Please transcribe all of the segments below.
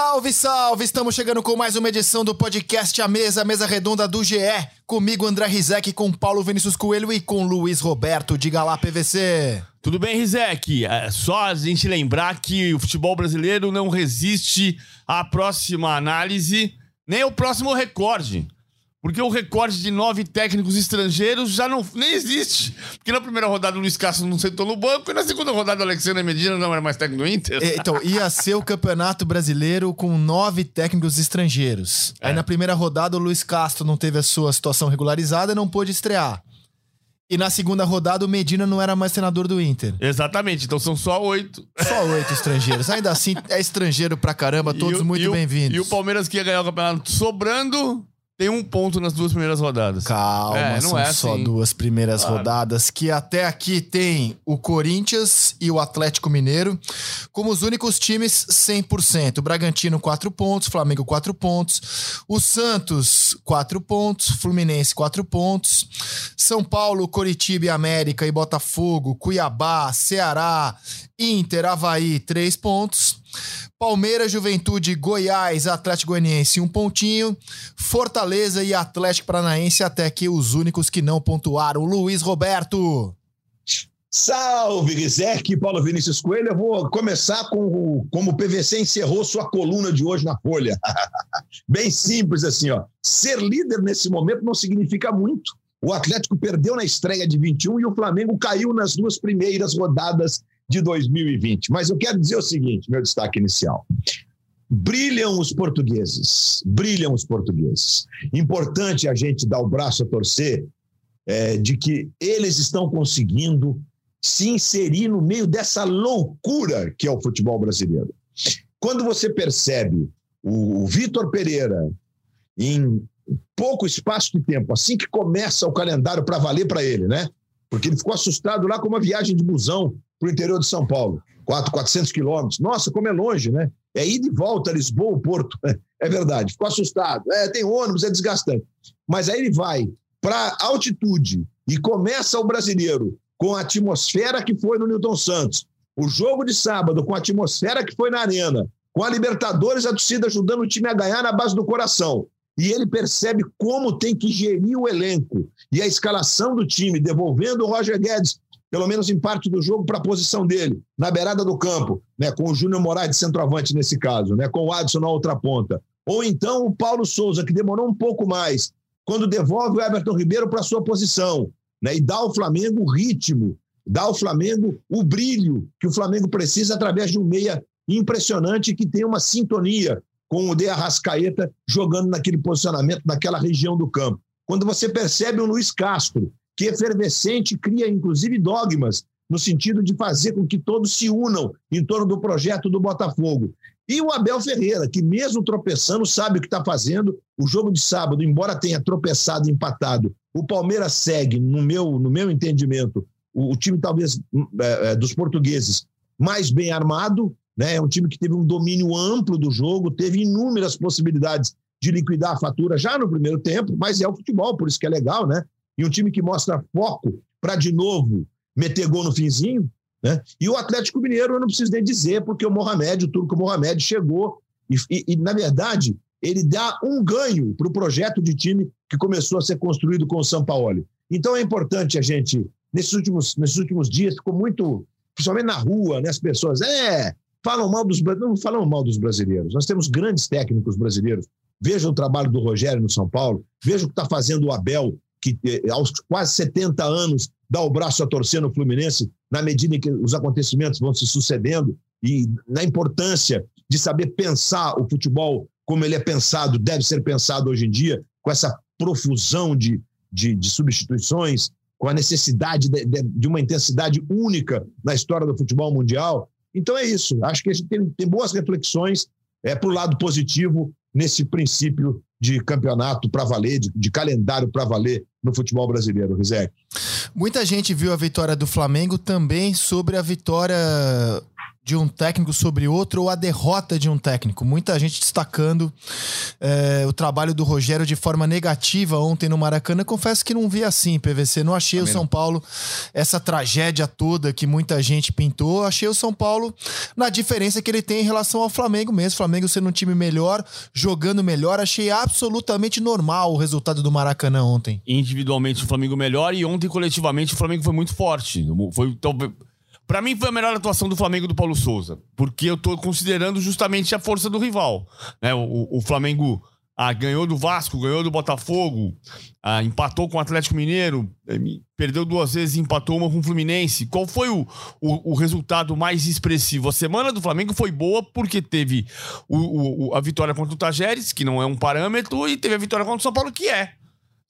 Salve, salve! Estamos chegando com mais uma edição do podcast A Mesa, a mesa redonda do GE. Comigo, André Rizek, com Paulo Vinícius Coelho e com Luiz Roberto. Diga lá, PVC. Tudo bem, Rizek? É só a gente lembrar que o futebol brasileiro não resiste à próxima análise, nem ao próximo recorde. Porque o recorde de nove técnicos estrangeiros já não nem existe. Porque na primeira rodada o Luiz Castro não sentou no banco e na segunda rodada o Alexandre Medina não era mais técnico do Inter. É, Então, ia ser o campeonato brasileiro com nove técnicos estrangeiros. Aí É. na primeira rodada o Luiz Castro não teve a sua situação regularizada e não pôde estrear. E na segunda rodada o Medina não era mais treinador do Inter. Exatamente, então são só oito. Só oito estrangeiros. Ainda assim, é estrangeiro pra caramba, todos o- muito bem-vindos. E o Palmeiras que ia ganhar o campeonato sobrando tem um ponto nas duas primeiras rodadas. Calma, É, não são é só assim. duas primeiras Claro. rodadas que até aqui tem o Corinthians e o Atlético Mineiro como os únicos times 100%. O Bragantino 4 pontos, Flamengo 4 pontos, o Santos 4 pontos, Fluminense 4 pontos, São Paulo, Coritiba e América e Botafogo, Cuiabá, Ceará, Inter, Havaí 3 pontos. Palmeiras, Juventude, Goiás, Atlético Goianiense, um pontinho. Fortaleza e Atlético Paranaense, até aqui os únicos que não pontuaram. Luiz Roberto. Salve, Rizek, Paulo Vinícius Coelho. Eu vou começar com o, como o PVC encerrou sua coluna de hoje na Folha. Bem simples assim, ó. Ser líder nesse momento não significa muito. O Atlético perdeu na estreia de 21 e o Flamengo caiu nas duas primeiras rodadas de 2020. Mas eu quero dizer o seguinte, meu destaque inicial. Brilham os portugueses, brilham os portugueses. Importante a gente dar o braço a torcer é, de que eles estão conseguindo se inserir no meio dessa loucura que é o futebol brasileiro. Quando você percebe o, o Vitor Pereira em pouco espaço de tempo, assim que começa o calendário para valer para ele, né? Porque ele ficou assustado lá com uma viagem de busão para o interior de São Paulo, 4, 400 quilômetros. Nossa, como é longe, né? É ida e volta, Lisboa, Porto. É verdade, ficou assustado. É, tem ônibus, é desgastante. Mas aí ele vai para altitude e começa o brasileiro com a atmosfera que foi no Newton Santos. O jogo de sábado com a atmosfera que foi na Arena. Com a Libertadores, a torcida ajudando o time a ganhar na base do coração. E ele percebe como tem que gerir o elenco e a escalação do time, devolvendo o Roger Guedes, pelo menos em parte do jogo, para a posição dele, na beirada do campo, né, com o Júnior Moraes de centroavante nesse caso, né, com o Adson na outra ponta. Ou então o Paulo Souza, que demorou um pouco mais, quando devolve o Everton Ribeiro para sua posição, né, e dá ao Flamengo o ritmo, dá ao Flamengo o brilho que o Flamengo precisa através de um meia impressionante que tem uma sintonia com o De Arrascaeta jogando naquele posicionamento, naquela região do campo. Quando você percebe o Luiz Castro, que efervescente cria inclusive dogmas no sentido de fazer com que todos se unam em torno do projeto do Botafogo. E o Abel Ferreira, que mesmo tropeçando, sabe o que está fazendo. O jogo de sábado, embora tenha tropeçado empatado, o Palmeiras segue, no meu, no meu entendimento, o, o time talvez é, é, dos portugueses mais bem armado, né? É um time que teve um domínio amplo do jogo, teve inúmeras possibilidades de liquidar a fatura já no primeiro tempo, mas é o futebol, por isso que é legal, né? E um time que mostra foco para de novo meter gol no finzinho, né? E o Atlético Mineiro, eu não preciso nem dizer, porque o Mohamed, o Turco Mohamed, chegou e, e, e na verdade, ele dá um ganho para o projeto de time que começou a ser construído com o São Paulo. Então é importante a gente, nesses últimos, nesses últimos dias, ficou muito, principalmente na rua, né, as pessoas, é, falam mal dos não falam mal dos brasileiros. Nós temos grandes técnicos brasileiros. Veja o trabalho do Rogério no São Paulo, veja o que está fazendo o Abel, que eh, aos quase 70 anos dá o braço a torcer no Fluminense, na medida em que os acontecimentos vão se sucedendo e na importância de saber pensar o futebol como ele é pensado, deve ser pensado hoje em dia, com essa profusão de, de, de substituições, com a necessidade de, de, de, uma intensidade única na história do futebol mundial. Então é isso. Acho que a gente tem, tem boas reflexões é, para o lado positivo nesse princípio de campeonato para valer, de, de calendário para valer no futebol brasileiro, Rizek. Muita gente viu a vitória do Flamengo também sobre a vitória de um técnico sobre outro ou a derrota de um técnico. Muita gente destacando é, o trabalho do Rogério de forma negativa ontem no Maracanã. Confesso que não vi assim, PVC. Não achei Também o São não. Paulo essa tragédia toda que muita gente pintou. Achei o São Paulo na diferença que ele tem em relação ao Flamengo mesmo. O Flamengo sendo um time melhor, jogando melhor. Achei absolutamente normal o resultado do Maracanã ontem. Individualmente o Flamengo melhor e ontem coletivamente o Flamengo foi muito forte. Foi talvez para mim foi a melhor atuação do Flamengo do Paulo Souza, porque eu tô considerando justamente a força do rival. Né? O, o Flamengo ah, ganhou do Vasco, ganhou do Botafogo, ah, empatou com o Atlético Mineiro, eh, perdeu duas vezes e empatou uma com o Fluminense. Qual foi o, o, o, resultado mais expressivo? A semana do Flamengo foi boa porque teve o, a vitória contra o Tajeres, que não é um parâmetro, e teve a vitória contra o São Paulo, que é.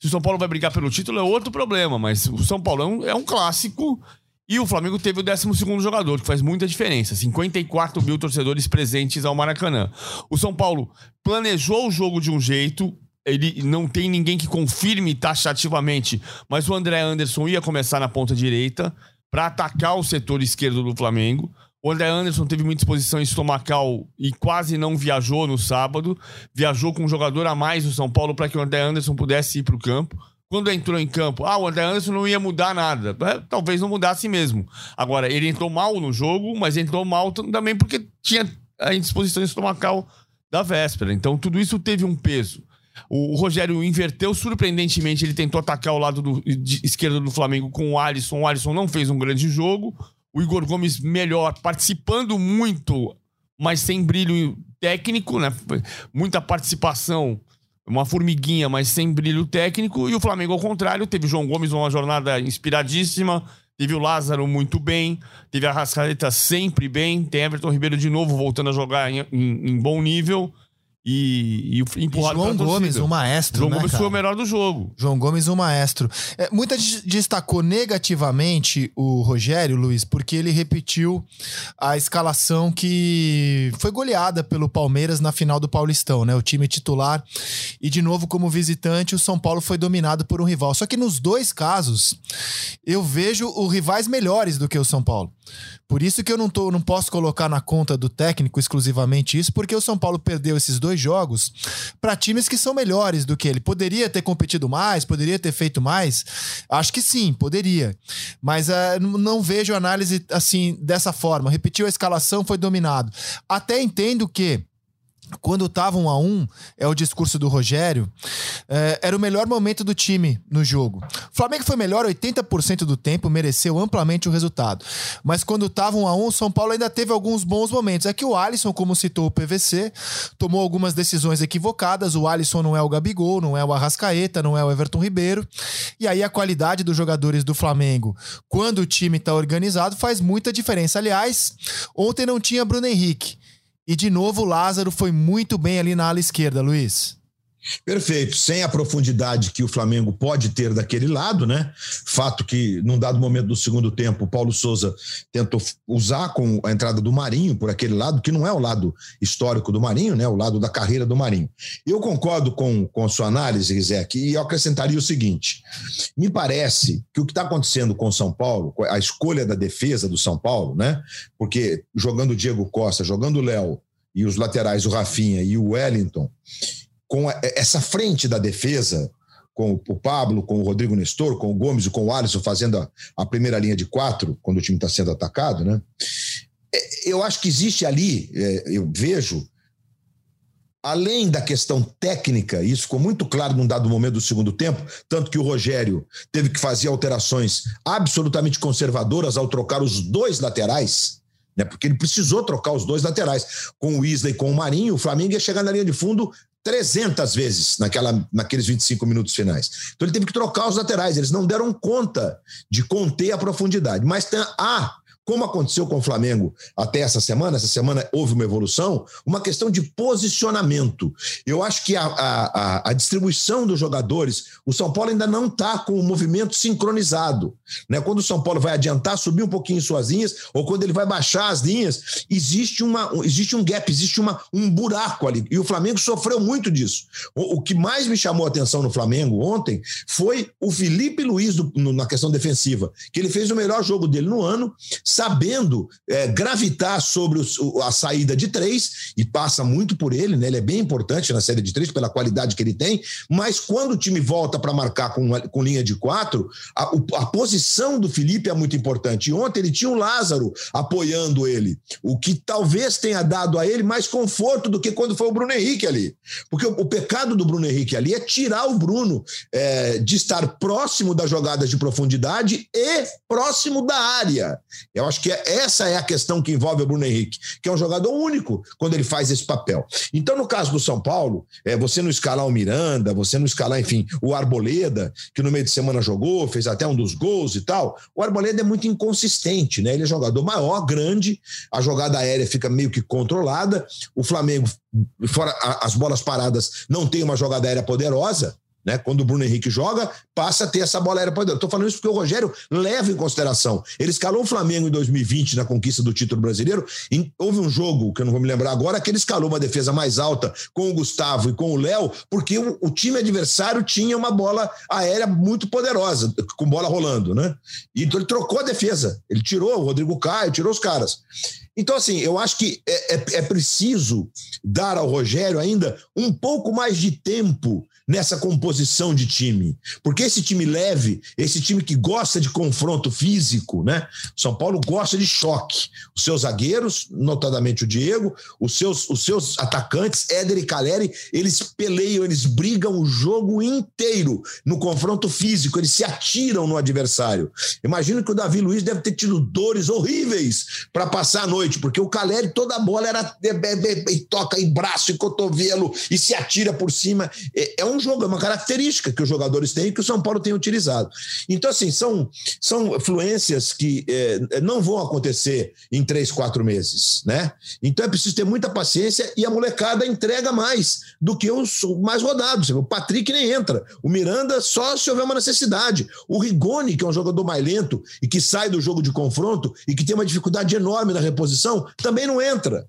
Se o São Paulo vai brigar pelo título é outro problema, mas o São Paulo é um, é um clássico e o Flamengo teve o 12 jogador, que faz muita diferença. 54 mil torcedores presentes ao Maracanã. O São Paulo planejou o jogo de um jeito, ele não tem ninguém que confirme taxativamente, mas o André Anderson ia começar na ponta direita para atacar o setor esquerdo do Flamengo. O André Anderson teve muita exposição estomacal e quase não viajou no sábado. Viajou com um jogador a mais do São Paulo para que o André Anderson pudesse ir para o campo quando entrou em campo, ah, o André Anderson não ia mudar nada. É, talvez não mudasse mesmo. Agora, ele entrou mal no jogo, mas entrou mal também porque tinha a indisposição estomacal da véspera. Então, tudo isso teve um peso. O, Rogério inverteu surpreendentemente, ele tentou atacar o lado do, esquerdo do Flamengo com o Alisson. O Alisson não fez um grande jogo. O Igor Gomes melhor, participando muito, mas sem brilho técnico, né? Muita participação uma formiguinha, mas sem brilho técnico. E o Flamengo, ao contrário, teve João Gomes uma jornada inspiradíssima. Teve o Lázaro muito bem, teve a Rascaeta sempre bem, tem Everton Ribeiro de novo voltando a jogar em, em, em bom nível e, e empurrado e João Gomes, o maestro. João né, Gomes cara? foi o melhor do jogo. João Gomes, o maestro. É, muita gente destacou negativamente o Rogério, Luiz, porque ele repetiu a escalação que foi goleada pelo Palmeiras na final do Paulistão, né? O time titular. E, de novo, como visitante, o São Paulo foi dominado por um rival. Só que nos dois casos, eu vejo os rivais melhores do que o São Paulo. Por isso que eu não, tô, não posso colocar na conta do técnico exclusivamente isso, porque o São Paulo perdeu esses dois jogos para times que são melhores do que ele. Poderia ter competido mais, poderia ter feito mais? Acho que sim, poderia. Mas uh, não vejo análise assim dessa forma. Repetiu a escalação, foi dominado. Até entendo que quando estava um a um, é o discurso do Rogério, é, era o melhor momento do time no jogo. O Flamengo foi melhor 80% do tempo, mereceu amplamente o resultado. Mas quando estava um a um, o São Paulo ainda teve alguns bons momentos. É que o Alisson, como citou o PVC, tomou algumas decisões equivocadas. O Alisson não é o Gabigol, não é o Arrascaeta, não é o Everton Ribeiro. E aí a qualidade dos jogadores do Flamengo, quando o time está organizado, faz muita diferença. Aliás, ontem não tinha Bruno Henrique. E de novo, o Lázaro foi muito bem ali na ala esquerda, Luiz. Perfeito, sem a profundidade que o Flamengo pode ter daquele lado, né? Fato que, num dado momento do segundo tempo, o Paulo Souza tentou usar com a entrada do Marinho por aquele lado, que não é o lado histórico do Marinho, né? O lado da carreira do Marinho. Eu concordo com, com a sua análise, Rizek, e eu acrescentaria o seguinte: me parece que o que está acontecendo com o São Paulo, a escolha da defesa do São Paulo, né? Porque jogando o Diego Costa, jogando o Léo e os laterais, o Rafinha e o Wellington com essa frente da defesa, com o Pablo, com o Rodrigo Nestor, com o Gomes e com o Alisson fazendo a, a primeira linha de quatro, quando o time está sendo atacado, né? É, eu acho que existe ali, é, eu vejo, além da questão técnica, isso ficou muito claro num dado momento do segundo tempo, tanto que o Rogério teve que fazer alterações absolutamente conservadoras ao trocar os dois laterais, né? Porque ele precisou trocar os dois laterais. Com o Isla e com o Marinho, o Flamengo ia chegar na linha de fundo 300 vezes naquela, naqueles 25 minutos finais. Então ele teve que trocar os laterais, eles não deram conta de conter a profundidade. Mas ah, como aconteceu com o Flamengo até essa semana, essa semana houve uma evolução, uma questão de posicionamento. Eu acho que a, a, a distribuição dos jogadores, o São Paulo ainda não está com o movimento sincronizado. Né? Quando o São Paulo vai adiantar, subir um pouquinho suas linhas, ou quando ele vai baixar as linhas, existe, uma, existe um gap, existe uma, um buraco ali. E o Flamengo sofreu muito disso. O, o que mais me chamou a atenção no Flamengo ontem foi o Felipe Luiz do, no, na questão defensiva, que ele fez o melhor jogo dele no ano, sabendo é, gravitar sobre os, a saída de três, e passa muito por ele, né? Ele é bem importante na saída de três, pela qualidade que ele tem, mas quando o time volta para marcar com, com linha de quatro, a, a, posição do Felipe é muito importante. E ontem ele tinha o Lázaro apoiando ele, o que talvez tenha dado a ele mais conforto do que quando foi o Bruno Henrique ali. Porque o, o pecado do Bruno Henrique ali é tirar o Bruno é, de estar próximo das jogadas de profundidade e próximo da área. Eu acho que é, essa é a questão que envolve o Bruno Henrique, que é um jogador único quando ele faz esse papel. Então, no caso do São Paulo, é, você não escalar o Miranda, você não escalar, enfim, o Arboleda, que no meio de semana jogou, fez até um dos gols e tal. O Arboleda é muito inconsistente, né? Ele é jogador maior, grande, a jogada aérea fica meio que controlada. O Flamengo, fora as bolas paradas, não tem uma jogada aérea poderosa. Né? Quando o Bruno Henrique joga, passa a ter essa bola aérea para Estou falando isso porque o Rogério leva em consideração. Ele escalou o Flamengo em 2020 na conquista do título brasileiro. Em, houve um jogo, que eu não vou me lembrar agora, que ele escalou uma defesa mais alta com o Gustavo e com o Léo, porque o, o, time adversário tinha uma bola aérea muito poderosa, com bola rolando. Né? E então ele trocou a defesa. Ele tirou o Rodrigo Caio, tirou os caras. Então, assim, eu acho que é, é, é preciso dar ao Rogério ainda um pouco mais de tempo nessa composição de time. Porque esse time leve, esse time que gosta de confronto físico, né? São Paulo gosta de choque. Os seus zagueiros, notadamente o Diego, os seus, os seus atacantes, Éder e Caleri, eles peleiam, eles brigam o jogo inteiro no confronto físico, eles se atiram no adversário. Imagino que o Davi Luiz deve ter tido dores horríveis para passar a noite, porque o Caleri, toda a bola era e toca em braço e cotovelo e se atira por cima. É, é um um jogo, é uma característica que os jogadores têm que o São Paulo tem utilizado. Então, assim, são, são fluências que é, não vão acontecer em três, quatro meses, né? Então é preciso ter muita paciência e a molecada entrega mais do que os mais rodados. O Patrick nem entra. O Miranda só se houver uma necessidade. O Rigoni, que é um jogador mais lento e que sai do jogo de confronto e que tem uma dificuldade enorme na reposição, também não entra.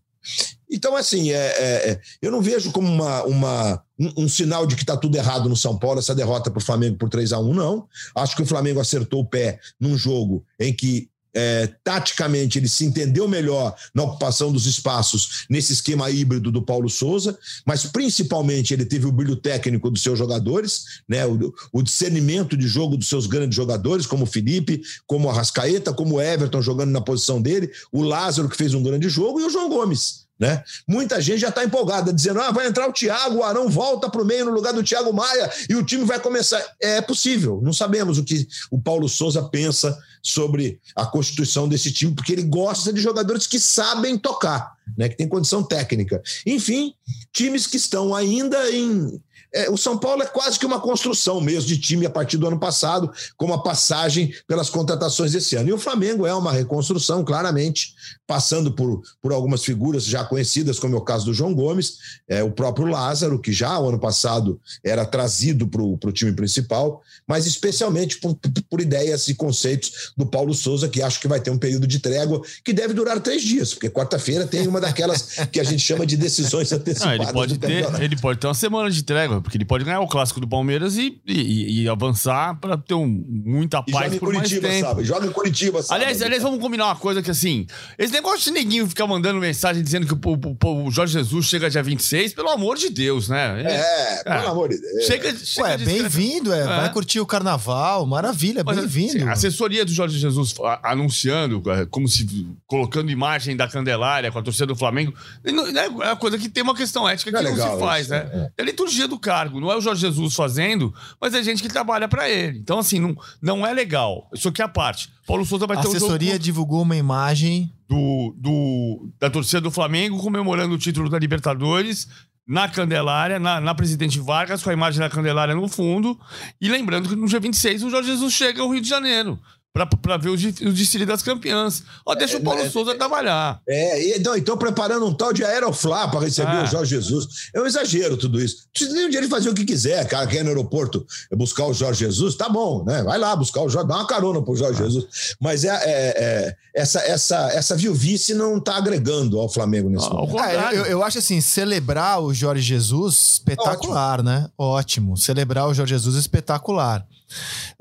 Então, assim, é, é, é, eu não vejo como uma, uma, um, um sinal de que está tudo errado no São Paulo, essa derrota para o Flamengo por 3 a 1 não. Acho que o Flamengo acertou o pé num jogo em que é, taticamente ele se entendeu melhor na ocupação dos espaços nesse esquema híbrido do Paulo Souza, mas principalmente ele teve o brilho técnico dos seus jogadores, né, o, o discernimento de jogo dos seus grandes jogadores, como o Felipe, como o Arrascaeta, como o Everton jogando na posição dele, o Lázaro que fez um grande jogo e o João Gomes. Né? Muita gente já está empolgada, dizendo: ah, vai entrar o Thiago, o Arão volta para o meio no lugar do Thiago Maia e o time vai começar. É possível, não sabemos o que o Paulo Souza pensa sobre a constituição desse time, porque ele gosta de jogadores que sabem tocar, né? que tem condição técnica. Enfim, times que estão ainda em é, o São Paulo é quase que uma construção mesmo de time a partir do ano passado, com uma passagem pelas contratações desse ano. E o Flamengo é uma reconstrução, claramente, passando por, por algumas figuras já conhecidas, como é o caso do João Gomes, é, o próprio Lázaro, que já o ano passado era trazido para o time principal, mas especialmente por, por, ideias e conceitos do Paulo Souza, que acho que vai ter um período de trégua que deve durar três dias, porque quarta-feira tem uma daquelas que a gente chama de decisões antecipadas. Não, ele, pode ter, ele pode ter uma semana de trégua porque ele pode ganhar o clássico do Palmeiras e, e, e avançar para ter um, muita paz joga por Curitiba, mais tempo. Sabe? Joga em Curitiba, sabe? Aliás, aliás, vamos combinar uma coisa que assim, esse negócio de neguinho ficar mandando mensagem dizendo que o, o, o, Jorge Jesus chega dia 26, pelo amor de Deus, né? É, é pelo amor de Deus. Chega, chega Ué, bem-vindo, é. é. Vai curtir o carnaval, maravilha, bem-vindo. A assessoria do Jorge Jesus anunciando, é, como se colocando imagem da Candelária com a torcida do Flamengo, é uma coisa que tem uma questão ética que é não se faz, isso, né? É. é a liturgia do cargo, não é o Jorge Jesus fazendo, mas é gente que trabalha para ele. Então, assim, não, não é legal. Isso aqui é a parte. Paulo Souza vai a ter um assessoria jogo... divulgou uma imagem do, do, da torcida do Flamengo comemorando o título da Libertadores na Candelária, na, na, Presidente Vargas, com a imagem da Candelária no fundo. E lembrando que no dia 26 o Jorge Jesus chega ao Rio de Janeiro para ver o, o desfile das campeãs. Ó, deixa é, o Paulo é, Souza trabalhar. É, então, então preparando um tal de Aeroflá para receber ah. o Jorge Jesus. É um exagero tudo isso. Precisa nem um dia ele fazer o que quiser, cara, quer ir no aeroporto buscar o Jorge Jesus, tá bom, né? Vai lá buscar o Jorge, dá uma carona pro Jorge ah. Jesus. Mas é, é, é, essa, essa, essa viuvice não tá agregando ao Flamengo nesse ah, momento. É, eu, eu, acho assim, celebrar o Jorge Jesus espetacular, Ótimo. né? Ótimo. Celebrar o Jorge Jesus espetacular.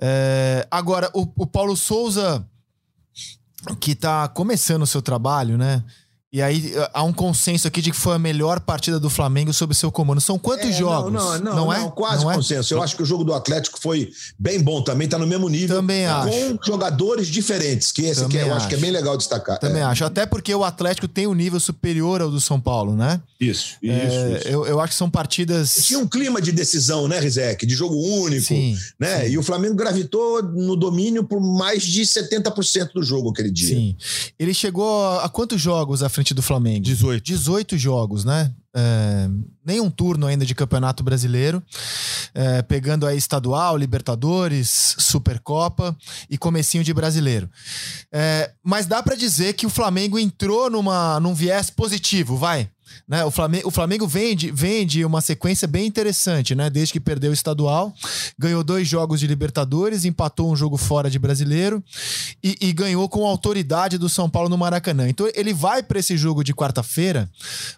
É, agora, o, o Paulo Souza que tá começando o seu trabalho, né? E aí há um consenso aqui de que foi a melhor partida do Flamengo sob seu comando. São quantos É, jogos? Não, não, não, é? não, quase Não é? consenso. Eu acho que o jogo do Atlético foi bem bom também, tá no mesmo nível. Também com acho. jogadores diferentes, que esse aqui Também eu acho que é bem legal destacar. Também É, acho. Até porque o Atlético tem um nível superior ao do São Paulo, né? Isso, isso, É, isso. Eu, eu acho que são partidas. Tinha um clima de decisão, né, Rizek? De jogo único. Sim, né? sim. E o Flamengo gravitou no domínio por mais de 70% do jogo aquele dia. Sim. Ele chegou a, a quantos jogos à frente do Flamengo? 18. 18 jogos, né? É, nenhum turno ainda de Campeonato Brasileiro. É, pegando aí estadual, Libertadores, Supercopa e comecinho de brasileiro. É, mas dá pra dizer que o Flamengo entrou numa, num viés positivo, vai. Né? O Flamengo, o Flamengo vende, vende uma sequência bem interessante, né? Desde que perdeu o estadual, ganhou dois jogos de Libertadores, empatou um jogo fora de brasileiro e, e ganhou com autoridade do São Paulo no Maracanã. Então ele vai para esse jogo de quarta-feira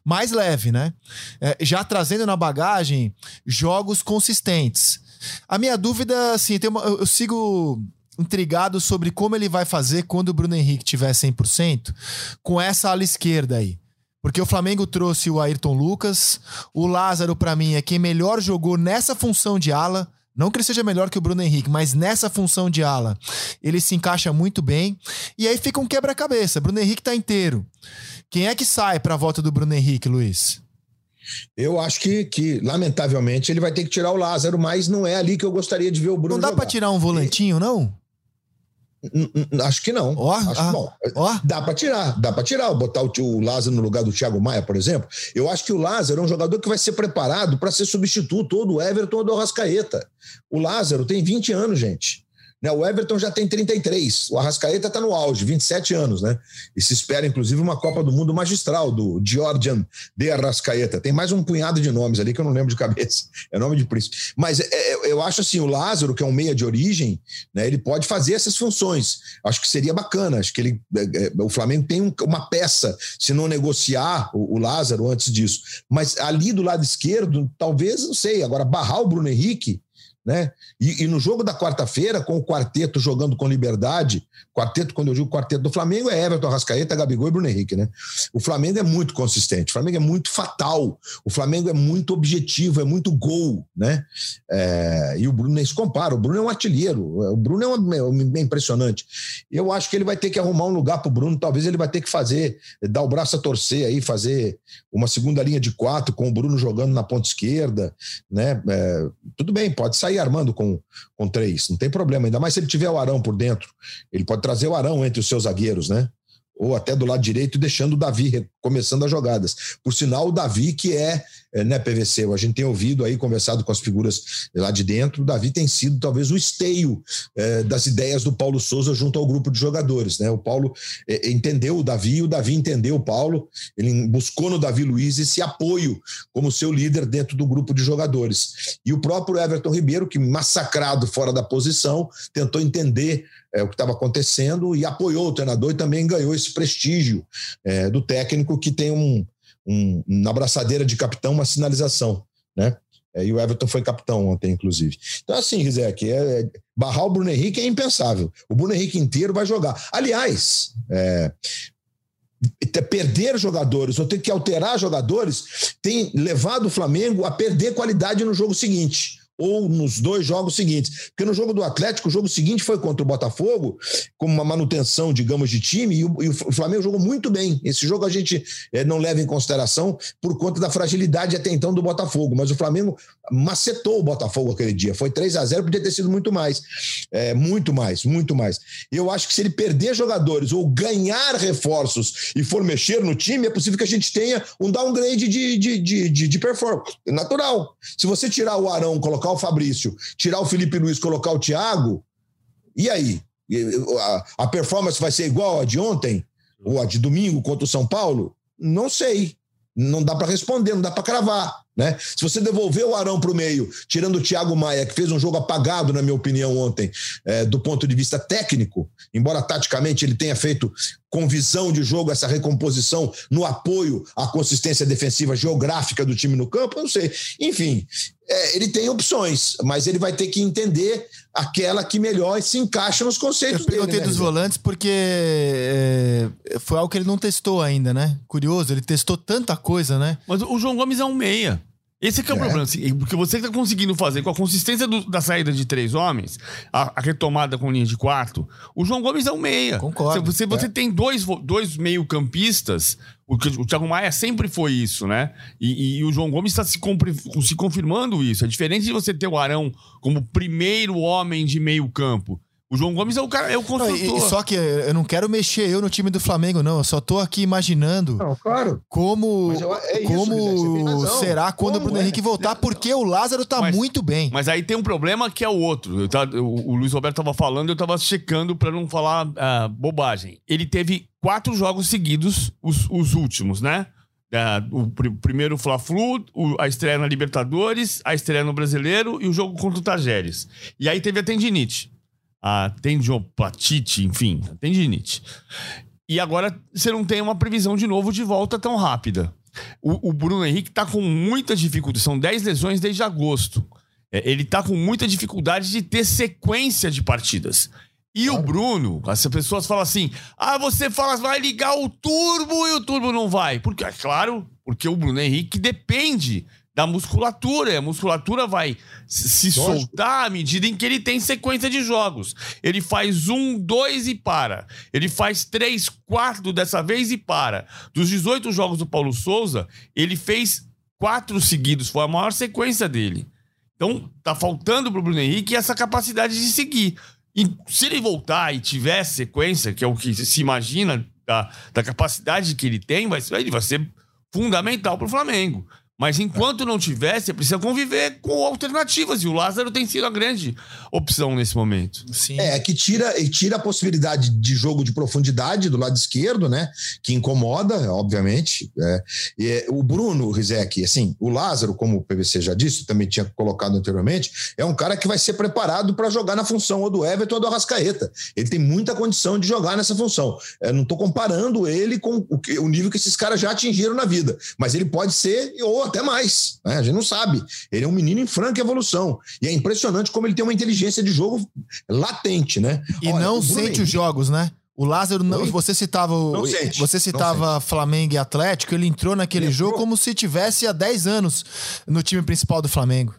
mais leve, né? É, já trazendo na bagagem jogos consistentes. A minha dúvida, assim, tem uma, eu, eu sigo intrigado sobre como ele vai fazer quando o Bruno Henrique tiver 100% com essa ala esquerda aí. Porque o Flamengo trouxe o Ayrton Lucas, o Lázaro, pra mim, é quem melhor jogou nessa função de ala. Não que ele seja melhor que o Bruno Henrique, mas nessa função de ala, ele se encaixa muito bem. E aí fica um quebra-cabeça. Bruno Henrique tá inteiro. Quem é que sai pra volta do Bruno Henrique, Luiz? Eu acho que, que, lamentavelmente, ele vai ter que tirar o Lázaro, mas não é ali que eu gostaria de ver o Bruno Não dá pra tirar um volantinho, não? Acho que não. Ó, acho ah, que não. ó. Dá pra tirar, dá pra tirar, botar o, o Lázaro no lugar do Thiago Maia, por exemplo. Eu acho que o Lázaro é um jogador que vai ser preparado para ser substituto ou do Everton ou do Arrascaeta. O Lázaro tem 20 anos, gente. Né, o Everton já tem 33, o Arrascaeta está no auge, 27 anos, né? E se espera, inclusive, uma Copa do Mundo magistral do Georgian de Arrascaeta. Tem mais um punhado de nomes ali que eu não lembro de cabeça. É nome de príncipe. Mas é, é, eu acho assim, o Lázaro, que é um meia de origem, né, ele pode fazer essas funções. Acho que seria bacana. Acho que ele, é, é, o Flamengo tem um- uma peça, se não negociar o, o Lázaro antes disso. Mas ali do lado esquerdo, talvez, não sei. Agora, barrar o Bruno Henrique né? E, e no jogo da quarta-feira, com o quarteto jogando com liberdade, quarteto, quando eu digo quarteto do Flamengo, é Everton, Rascaeta, Gabigol e Bruno Henrique, né? O Flamengo é muito consistente, o Flamengo é muito fatal, o Flamengo é muito objetivo, é muito gol, né? É, e o Bruno nem se compara, o Bruno é um artilheiro, o Bruno é, uma, é impressionante. Eu acho que ele vai ter que arrumar um lugar para o Bruno, talvez ele vai ter que fazer, dar o braço a torcer aí, fazer uma segunda linha de quatro com o Bruno jogando na ponta esquerda, né? É, tudo bem, pode sair armando com, com três, não tem problema, ainda mais se ele tiver o Arão por dentro. Ele pode trazer o Arão entre os seus zagueiros, né? Ou até do lado direito, deixando o Davi começando as jogadas. Por sinal, o Davi, que é, é né, PVC, a gente tem ouvido aí, conversado com as figuras lá de dentro, o Davi tem sido talvez o esteio é, das ideias do Paulo Souza junto ao grupo de jogadores. Né? O Paulo é, entendeu o Davi, o Davi entendeu o Paulo, ele buscou no Davi Luiz esse apoio como seu líder dentro do grupo de jogadores. E o próprio Everton Ribeiro, que massacrado fora da posição, tentou entender é, o que estava acontecendo e apoiou o treinador e também ganhou esse prestígio é, do técnico que tem um, um, na braçadeira de capitão uma sinalização, né? É, e o Everton foi capitão ontem, inclusive. Então, assim, Rizek, é, é, barrar o Bruno Henrique é impensável. O Bruno Henrique inteiro vai jogar. Aliás, é, perder jogadores ou ter que alterar jogadores tem levado o Flamengo a perder qualidade no jogo seguinte ou nos dois jogos seguintes. Porque no jogo do Atlético, o jogo seguinte foi contra o Botafogo, como uma manutenção, digamos, de time, e o, e o Flamengo jogou muito bem. Esse jogo a gente é, não leva em consideração por conta da fragilidade até então do Botafogo, mas o Flamengo macetou o Botafogo aquele dia. Foi 3 a 0 podia ter sido muito mais. É, muito mais, muito mais. Eu acho que se ele perder jogadores ou ganhar reforços e for mexer no time, é possível que a gente tenha um downgrade de, de, de, de, de performance. Natural. Se você tirar o Arão, colocar o Fabrício, tirar o Felipe Luiz, colocar o Thiago, e aí? A, a performance vai ser igual a de ontem? Ou a de domingo contra o São Paulo? Não sei. Não dá para responder, não dá para cravar. Né? Se você devolver o Arão para o meio, tirando o Thiago Maia, que fez um jogo apagado, na minha opinião, ontem, é, do ponto de vista técnico, embora taticamente ele tenha feito com visão de jogo essa recomposição no apoio à consistência defensiva geográfica do time no campo, eu não sei. Enfim, é, ele tem opções, mas ele vai ter que entender aquela que melhor se encaixa nos conceitos eu perguntei dele. Né, dos volantes porque é, foi algo que ele não testou ainda, né? Curioso, ele testou tanta coisa, né? Mas o João Gomes é um meia. Esse é, é o problema. Assim, porque você está conseguindo fazer com a consistência do, da saída de três homens, a, a, retomada com linha de quarto, o João Gomes é um meia. Concordo. Você, você é. tem dois, dois meio-campistas, o, o Thiago Maia sempre foi isso, né? E, e o João Gomes está se, se confirmando isso. É diferente de você ter o Arão como primeiro homem de meio-campo. O João Gomes é o cara, é o construtor. Não, só que eu não quero mexer eu no time do Flamengo, não. Eu só tô aqui imaginando não, claro. como, eu, é como isso, será quando como o Bruno é? Henrique voltar, porque o Lázaro tá mas, muito bem. Mas aí tem um problema que é o outro. Tá, o, o, Luiz Roberto tava falando, eu tava checando para não falar uh, bobagem. Ele teve quatro jogos seguidos, os, os últimos, né? Uh, o pr primeiro Fla-Flu, a estreia na Libertadores, a estreia no Brasileiro e o jogo contra o Tajeres. E aí teve a tendinite a tendiopatite, enfim, a tendinite. E agora você não tem uma previsão de novo de volta tão rápida. O, o Bruno Henrique está com muita dificuldade, são 10 lesões desde agosto. É, ele está com muita dificuldade de ter sequência de partidas. E claro. o Bruno, as pessoas falam assim: ah, você fala, vai ligar o turbo e o turbo não vai. Porque, é claro, porque o Bruno Henrique depende da musculatura. A musculatura vai se soltar à medida em que ele tem sequência de jogos. Ele faz um, dois e para. Ele faz três, quatro dessa vez e para. Dos 18 jogos do Paulo Souza, ele fez quatro seguidos. Foi a maior sequência dele. Então, tá faltando pro Bruno Henrique essa capacidade de seguir. E se ele voltar e tiver sequência, que é o que se imagina da, da capacidade que ele tem, vai, ele vai ser fundamental pro Flamengo. Mas enquanto não tiver, você precisa conviver com alternativas. E o Lázaro tem sido a grande opção nesse momento. Sim. É, que tira, tira a possibilidade de jogo de profundidade do lado esquerdo, né? Que incomoda, obviamente. É. E, o Bruno Rizek, assim, o Lázaro, como o PVC já disse, também tinha colocado anteriormente, é um cara que vai ser preparado para jogar na função ou do Everton ou do Arrascaeta. Ele tem muita condição de jogar nessa função. É, não estou comparando ele com o, o nível que esses caras já atingiram na vida, mas ele pode ser ou até mais. Né? A gente não sabe. Ele é um menino em franca evolução. E é impressionante como ele tem uma inteligência de jogo latente, né? E Olha, não sente Henrique... os jogos, né? O Lázaro, não, você citava, o, você citava Flamengo e Atlético, ele entrou naquele ele jogo entrou. como se tivesse há 10 anos no time principal do Flamengo.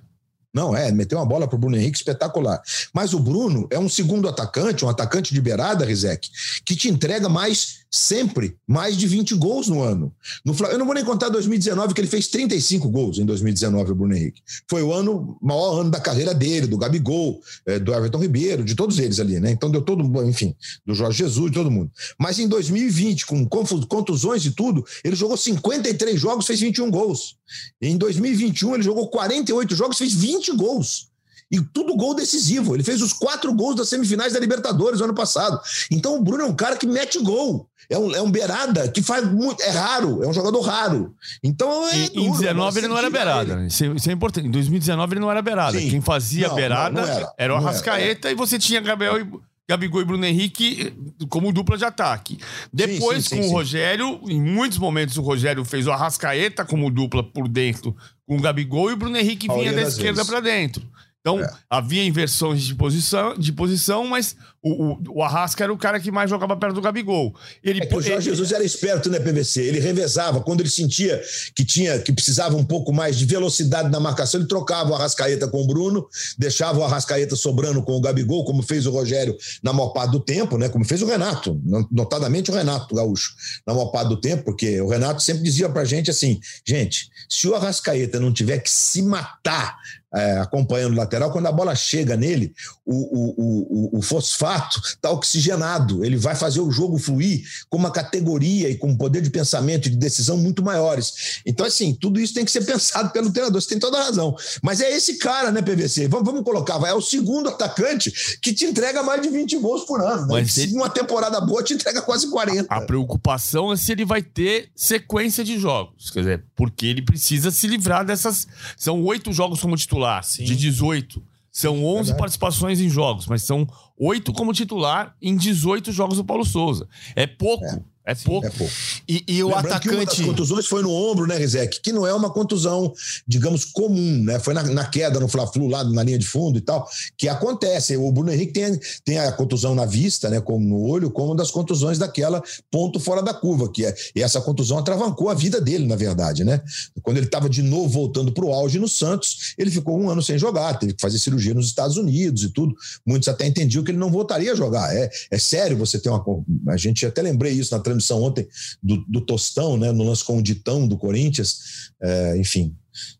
Não, é, meteu uma bola para o Bruno Henrique espetacular. Mas o Bruno é um segundo atacante, um atacante de beirada, Rizek, que te entrega mais sempre mais de 20 gols no ano. No, eu não vou nem contar 2019, que ele fez 35 gols em 2019, o Bruno Henrique. Foi o ano, maior ano da carreira dele, do Gabigol, é, do Everton Ribeiro, de todos eles ali, né? Então deu todo, enfim, do Jorge Jesus, de todo mundo. Mas em 2020, com contusões e tudo, ele jogou 53 jogos, fez 21 gols. Em 2021, ele jogou 48 jogos, fez 20 gols. E tudo gol decisivo. Ele fez os quatro gols das semifinais da Libertadores no ano passado. Então o Bruno é um cara que mete gol. É um, é um beirada que faz muito. É raro, é um jogador raro. Então. É em, em 19 ele não era beirada. Isso é, isso é, importante. Em 2019 ele não era beirada. Sim. Quem fazia não, beirada não, não era, era o Arrascaeta era. e você tinha Gabriel e. Gabigol e Bruno Henrique como dupla de ataque. Depois, sim, sim, com sim, o Rogério, em muitos momentos o Rogério fez o Arrascaeta como dupla por dentro com o Gabigol e o Bruno Henrique vinha da esquerda para dentro. Então, é. havia inversões de posição, de posição mas o, o, o, Arrasca era o cara que mais jogava perto do Gabigol. Ele, é o Jorge ele... Jesus era esperto, né, PVC? Ele revezava. Quando ele sentia que tinha que precisava um pouco mais de velocidade na marcação, ele trocava o Arrascaeta com o Bruno, deixava o Arrascaeta sobrando com o Gabigol, como fez o Rogério na maior parte do tempo, né? Como fez o Renato, notadamente o Renato Gaúcho, na maior parte do tempo, porque o Renato sempre dizia pra gente assim: gente, se o Arrascaeta não tiver que se matar é, acompanhando o lateral, quando a bola chega nele, o, o, o, o fosfato está oxigenado. Ele vai fazer o jogo fluir com uma categoria e com um poder de pensamento e de decisão muito maiores. Então, assim, tudo isso tem que ser pensado pelo treinador. Você tem toda a razão. Mas é esse cara, né, PVC? Vamos, vamos colocar, é o segundo atacante que te entrega mais de 20 gols por ano. Né? Mas ele... uma temporada boa te entrega quase 40. A preocupação é se ele vai ter sequência de jogos. Quer dizer, porque ele precisa se livrar dessas. São oito jogos como titular, Sim. de 18. São 11 participações em jogos, mas são oito como titular em 18 jogos do Paulo Souza. É pouco. É. É pouco. É pouco. E, e o Lembrando atacante. Que uma das contusões foi no ombro, né, Rizek? Que não é uma contusão, digamos, comum, né? Foi na, na queda no Fla-Flu, lá na linha de fundo e tal, que acontece. O Bruno Henrique tem, tem a contusão na vista, né? Como no olho, como uma das contusões daquela ponto fora da curva, que é. E essa contusão atravancou a vida dele, na verdade, né? Quando ele estava de novo voltando para o auge no Santos, ele ficou um ano sem jogar, teve que fazer cirurgia nos Estados Unidos e tudo. Muitos até entendiam que ele não voltaria a jogar. É, é sério você ter uma. A gente até lembrei isso na transmissão ontem do, do Tostão, né, no lance com o Ditão do Corinthians, é, enfim,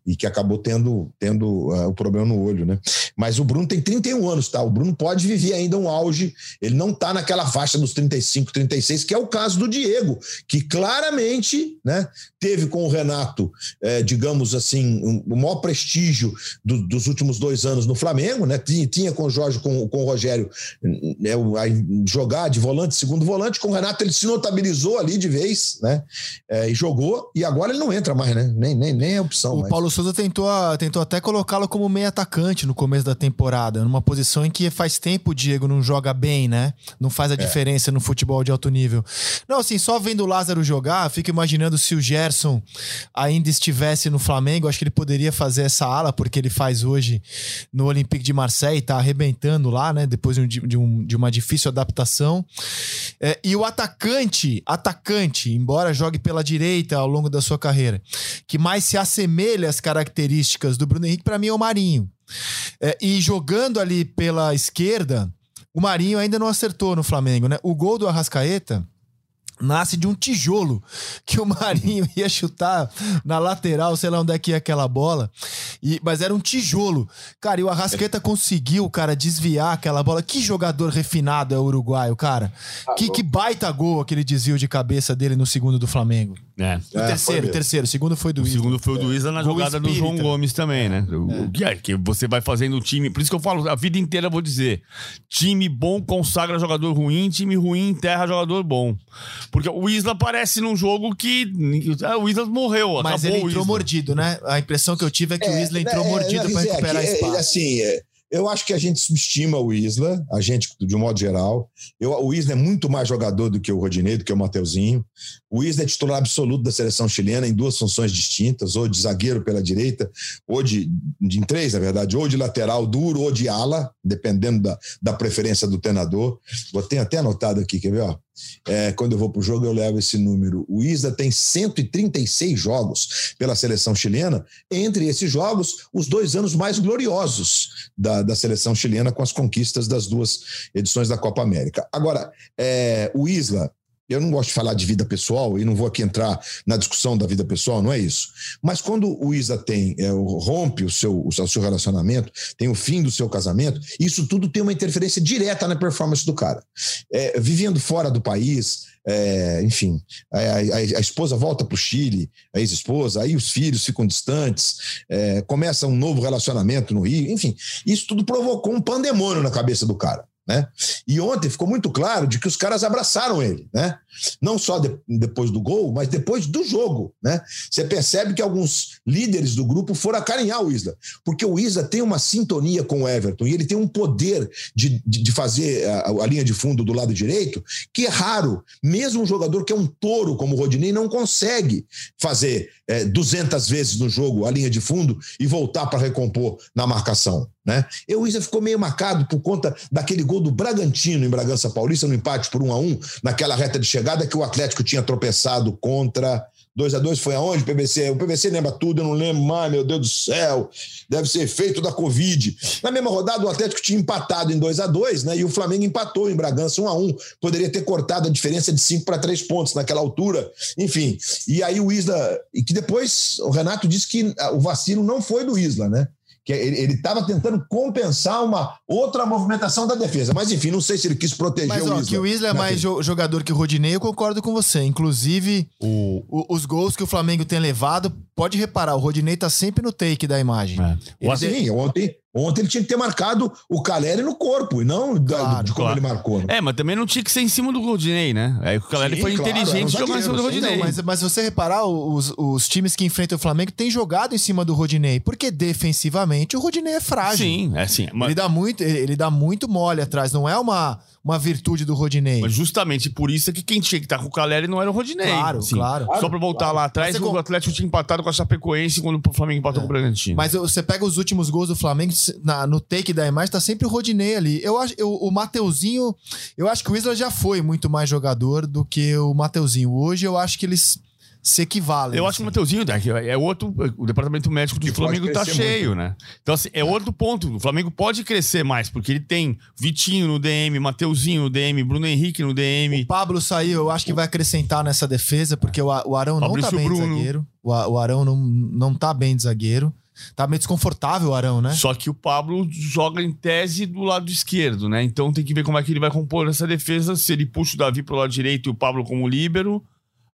e que acabou tendo, tendo uh, o problema no olho, né? Mas o Bruno tem 31 anos, tá? O Bruno pode viver ainda um auge, ele não tá naquela faixa dos 35, 36, que é o caso do Diego, que claramente, né, teve com o Renato, é, digamos assim, um, o maior prestígio do, dos últimos dois anos no Flamengo, né? Tinha, tinha com o Jorge, com, com o Rogério, né, jogar de volante, segundo volante, com o Renato ele se notabilizou ali de vez, né? É, e jogou, e agora ele não entra mais, né? Nem, nem, nem é opção. O Paulo Souza tentou, tentou até colocá-lo como meio atacante no começo da temporada, numa posição em que faz tempo o Diego não joga bem, né? Não faz a é. diferença no futebol de alto nível. Não, assim, só vendo o Lázaro jogar, fico imaginando se o Gerson ainda estivesse no Flamengo, acho que ele poderia fazer essa ala, porque ele faz hoje no Olympique de Marseille, tá arrebentando lá, né? Depois de, de, um, de uma difícil adaptação. É, e o atacante, atacante, embora jogue pela direita ao longo da sua carreira, que mais se assemelha as características do Bruno Henrique, para mim é o Marinho. É, e jogando ali pela esquerda, o Marinho ainda não acertou no Flamengo, né? O gol do Arrascaeta nasce de um tijolo que o Marinho ia chutar na lateral, sei lá onde é que ia aquela bola. E, mas era um tijolo. Cara, e o Arrasqueta conseguiu, cara, desviar aquela bola. Que jogador refinado é o uruguaio, cara. Ah, que, que baita gol aquele desvio de cabeça dele no segundo do Flamengo. É. O é, terceiro, o terceiro. O segundo foi do Isla. O segundo foi o do Isla na jogada do João Gomes também, né? É. O que é que você vai fazendo o time. Por isso que eu falo, a vida inteira eu vou dizer: time bom consagra jogador ruim, time ruim enterra jogador bom. Porque o Isla aparece num jogo que. O Isla morreu. Mas ele entrou mordido, né? A impressão que eu tive é que é, o Isla entrou é, mordido para recuperar é, espaço. Assim, é, eu acho que a gente subestima o Isla, a gente, de um modo geral. Eu, o Isla é muito mais jogador do que o Rodinei, do que o Mateuzinho. O Isla é titular absoluto da seleção chilena em duas funções distintas, ou de zagueiro pela direita, ou de, de em três, na verdade, ou de lateral duro, ou de ala, dependendo da, da preferência do treinador. Vou ter até anotado aqui, quer ver? Ó? É, quando eu vou para o jogo, eu levo esse número. O Isla tem 136 jogos pela seleção chilena. Entre esses jogos, os dois anos mais gloriosos da, da seleção chilena com as conquistas das duas edições da Copa América. Agora, é, o Isla eu não gosto de falar de vida pessoal e não vou aqui entrar na discussão da vida pessoal, não é isso. Mas quando o Isa tem, é, rompe o seu, o seu relacionamento, tem o fim do seu casamento, isso tudo tem uma interferência direta na performance do cara. É, vivendo fora do país, é, enfim, a, a, a, esposa volta para o Chile, a ex-esposa, aí os filhos ficam distantes, é, começa um novo relacionamento no Rio, enfim, isso tudo provocou um pandemônio na cabeça do cara. Né? E ontem ficou muito claro de que os caras abraçaram ele, né? Não só de, depois do gol, mas depois do jogo, né? Você percebe que alguns líderes do grupo foram acarinhar o Isla, porque o Isla tem uma sintonia com o Everton e ele tem um poder de, de, de fazer a, a, linha de fundo do lado direito que é raro. Mesmo um jogador que é um touro como o Rodinei não consegue fazer é, 200 vezes no jogo a linha de fundo e voltar para recompor na marcação. Né? E o Isa ficou meio marcado por conta daquele gol do Bragantino em Bragança Paulista, no empate por 1 a 1 naquela reta de chegada que o Atlético tinha tropeçado contra 2 a 2 foi aonde, PVC? O PVC lembra tudo, eu não lembro mais, meu Deus do céu. Deve ser efeito da Covid. Na mesma rodada, o Atlético tinha empatado em 2 a 2 né? E o Flamengo empatou em Bragança 1 a 1 Poderia ter cortado a diferença de 5 para 3 pontos naquela altura. Enfim. E aí o Isla. E que depois o Renato disse que o vacilo não foi do Isla, né? Que ele estava tentando compensar uma outra movimentação da defesa. Mas enfim, não sei se ele quis proteger Mas, o ó, Isla. que o Isla é mais jo- jogador que o Rodinei, eu concordo com você. Inclusive, O, o- os gols que o Flamengo tem levado, pode reparar, o Rodinei tá sempre no take da imagem. é. o, Ele- Sim, ontem, ontem ele tinha que ter marcado o Caleri no corpo e não da- Claro, de como claro. ele marcou. né? É, mas também não tinha que ser em cima do Rodinei, né? Aí o Caleri Sim, foi claro, inteligente um jogar em cima do Rodinei. Não, mas, mas se você reparar, os, os times que enfrentam o Flamengo têm jogado em cima do Rodinei, porque defensivamente o Rodinei é frágil. Sim, é assim. Mas, Ele dá muito, ele, ele dá muito mole atrás, não é uma, uma virtude do Rodinei. mas justamente por isso é que quem tinha que estar com o Caleri não era o Rodinei. Claro, claro. Só pra voltar lá atrás, o com- Atlético tinha empatado com a Chapecoense quando o Flamengo empatou com o Bragantino. Mas você pega os últimos gols do Flamengo, na- no take da imagem, tá sempre o Rodinei ali. Eu acho, eu- o Mateuzinho, eu acho que o Isla já foi muito mais jogador do que o Mateuzinho. Hoje eu acho que eles se equivalem. Eu acho que o Mateuzinho né, que é outro. O departamento médico do Que Flamengo tá crescer cheio, né? Então, assim, é outro ponto. O Flamengo pode crescer mais, porque ele tem Vitinho no DM, Mateuzinho no DM, Bruno Henrique no DM. O Pablo saiu, eu acho que vai acrescentar nessa defesa, porque o, Arão não tá Fabrício bem de Bruno. zagueiro. O, o Arão não, não tá bem de zagueiro. Tá meio desconfortável o Arão, né? Só que o Pablo joga em tese do lado esquerdo, né? Então tem que ver como é que ele vai compor essa defesa. Se ele puxa o Davi pro lado direito e o Pablo como líbero,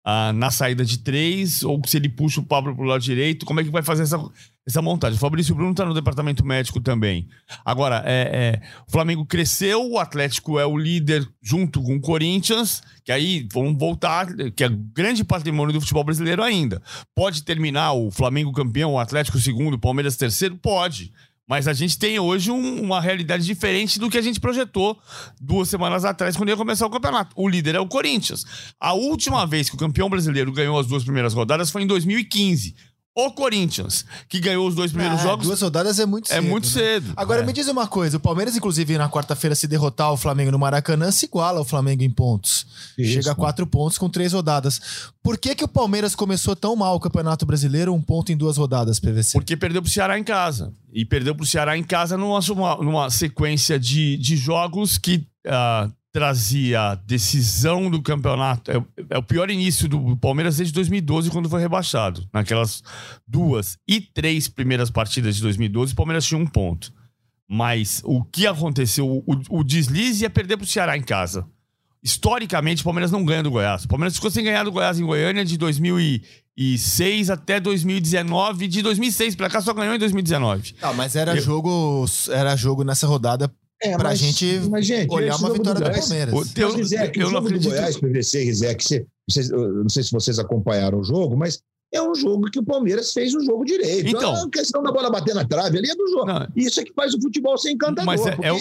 ah, na saída de três, ou se ele puxa o Pablo pro lado direito, como é que vai fazer essa, essa montagem? O Fabrício Bruno tá no departamento médico também. Agora, é, é, o Flamengo cresceu, o Atlético é o líder junto com o Corinthians, que aí vamos voltar, que é grande patrimônio do futebol brasileiro ainda. Pode terminar o Flamengo campeão, o Atlético segundo, o Palmeiras terceiro? Pode. Mas a gente tem hoje um- uma realidade diferente do que a gente projetou duas semanas atrás, quando ia começar o campeonato. O líder é o Corinthians. A última vez que o campeão brasileiro ganhou as duas primeiras rodadas foi em 2015. O Corinthians, que ganhou os dois primeiros Ah, jogos, Duas rodadas é muito é cedo. muito né? cedo. Agora É. me diz uma coisa: o Palmeiras, inclusive, na quarta-feira, se derrotar o Flamengo no Maracanã, se iguala ao Flamengo em pontos. Isso, Chega a quatro pontos com três rodadas. Por que, que o Palmeiras começou tão mal o Campeonato Brasileiro, um ponto em duas rodadas, PVC? Porque perdeu pro Ceará em casa. E perdeu pro Ceará em casa numa, numa, sequência de, de jogos que ah, trazia decisão do campeonato. É, o- é o pior início do Palmeiras desde 2012, quando foi rebaixado. Naquelas duas e três primeiras partidas de 2012, o Palmeiras tinha um ponto. Mas o que aconteceu? O, o deslize ia perder pro Ceará em casa. Historicamente, o Palmeiras não ganha do Goiás. O Palmeiras ficou sem ganhar do Goiás em Goiânia de 2006 até 2019. De 2006 pra cá só ganhou em 2019. Tá, mas era Eu- jogo, era jogo nessa rodada É, pra mas- gente mas, gente, olhar uma vitória do Goiás- Palmeiras. O- Mas, Eu- Rizek, eu o não jogo do acredito- Goiás, PVC, Rizek, você- não sei se vocês acompanharam o jogo, mas é um jogo que o Palmeiras fez o jogo direito. Então. a questão da bola bater na trave ali é do jogo. Não. Isso é que faz o futebol ser encantador. Mas é- porque é o-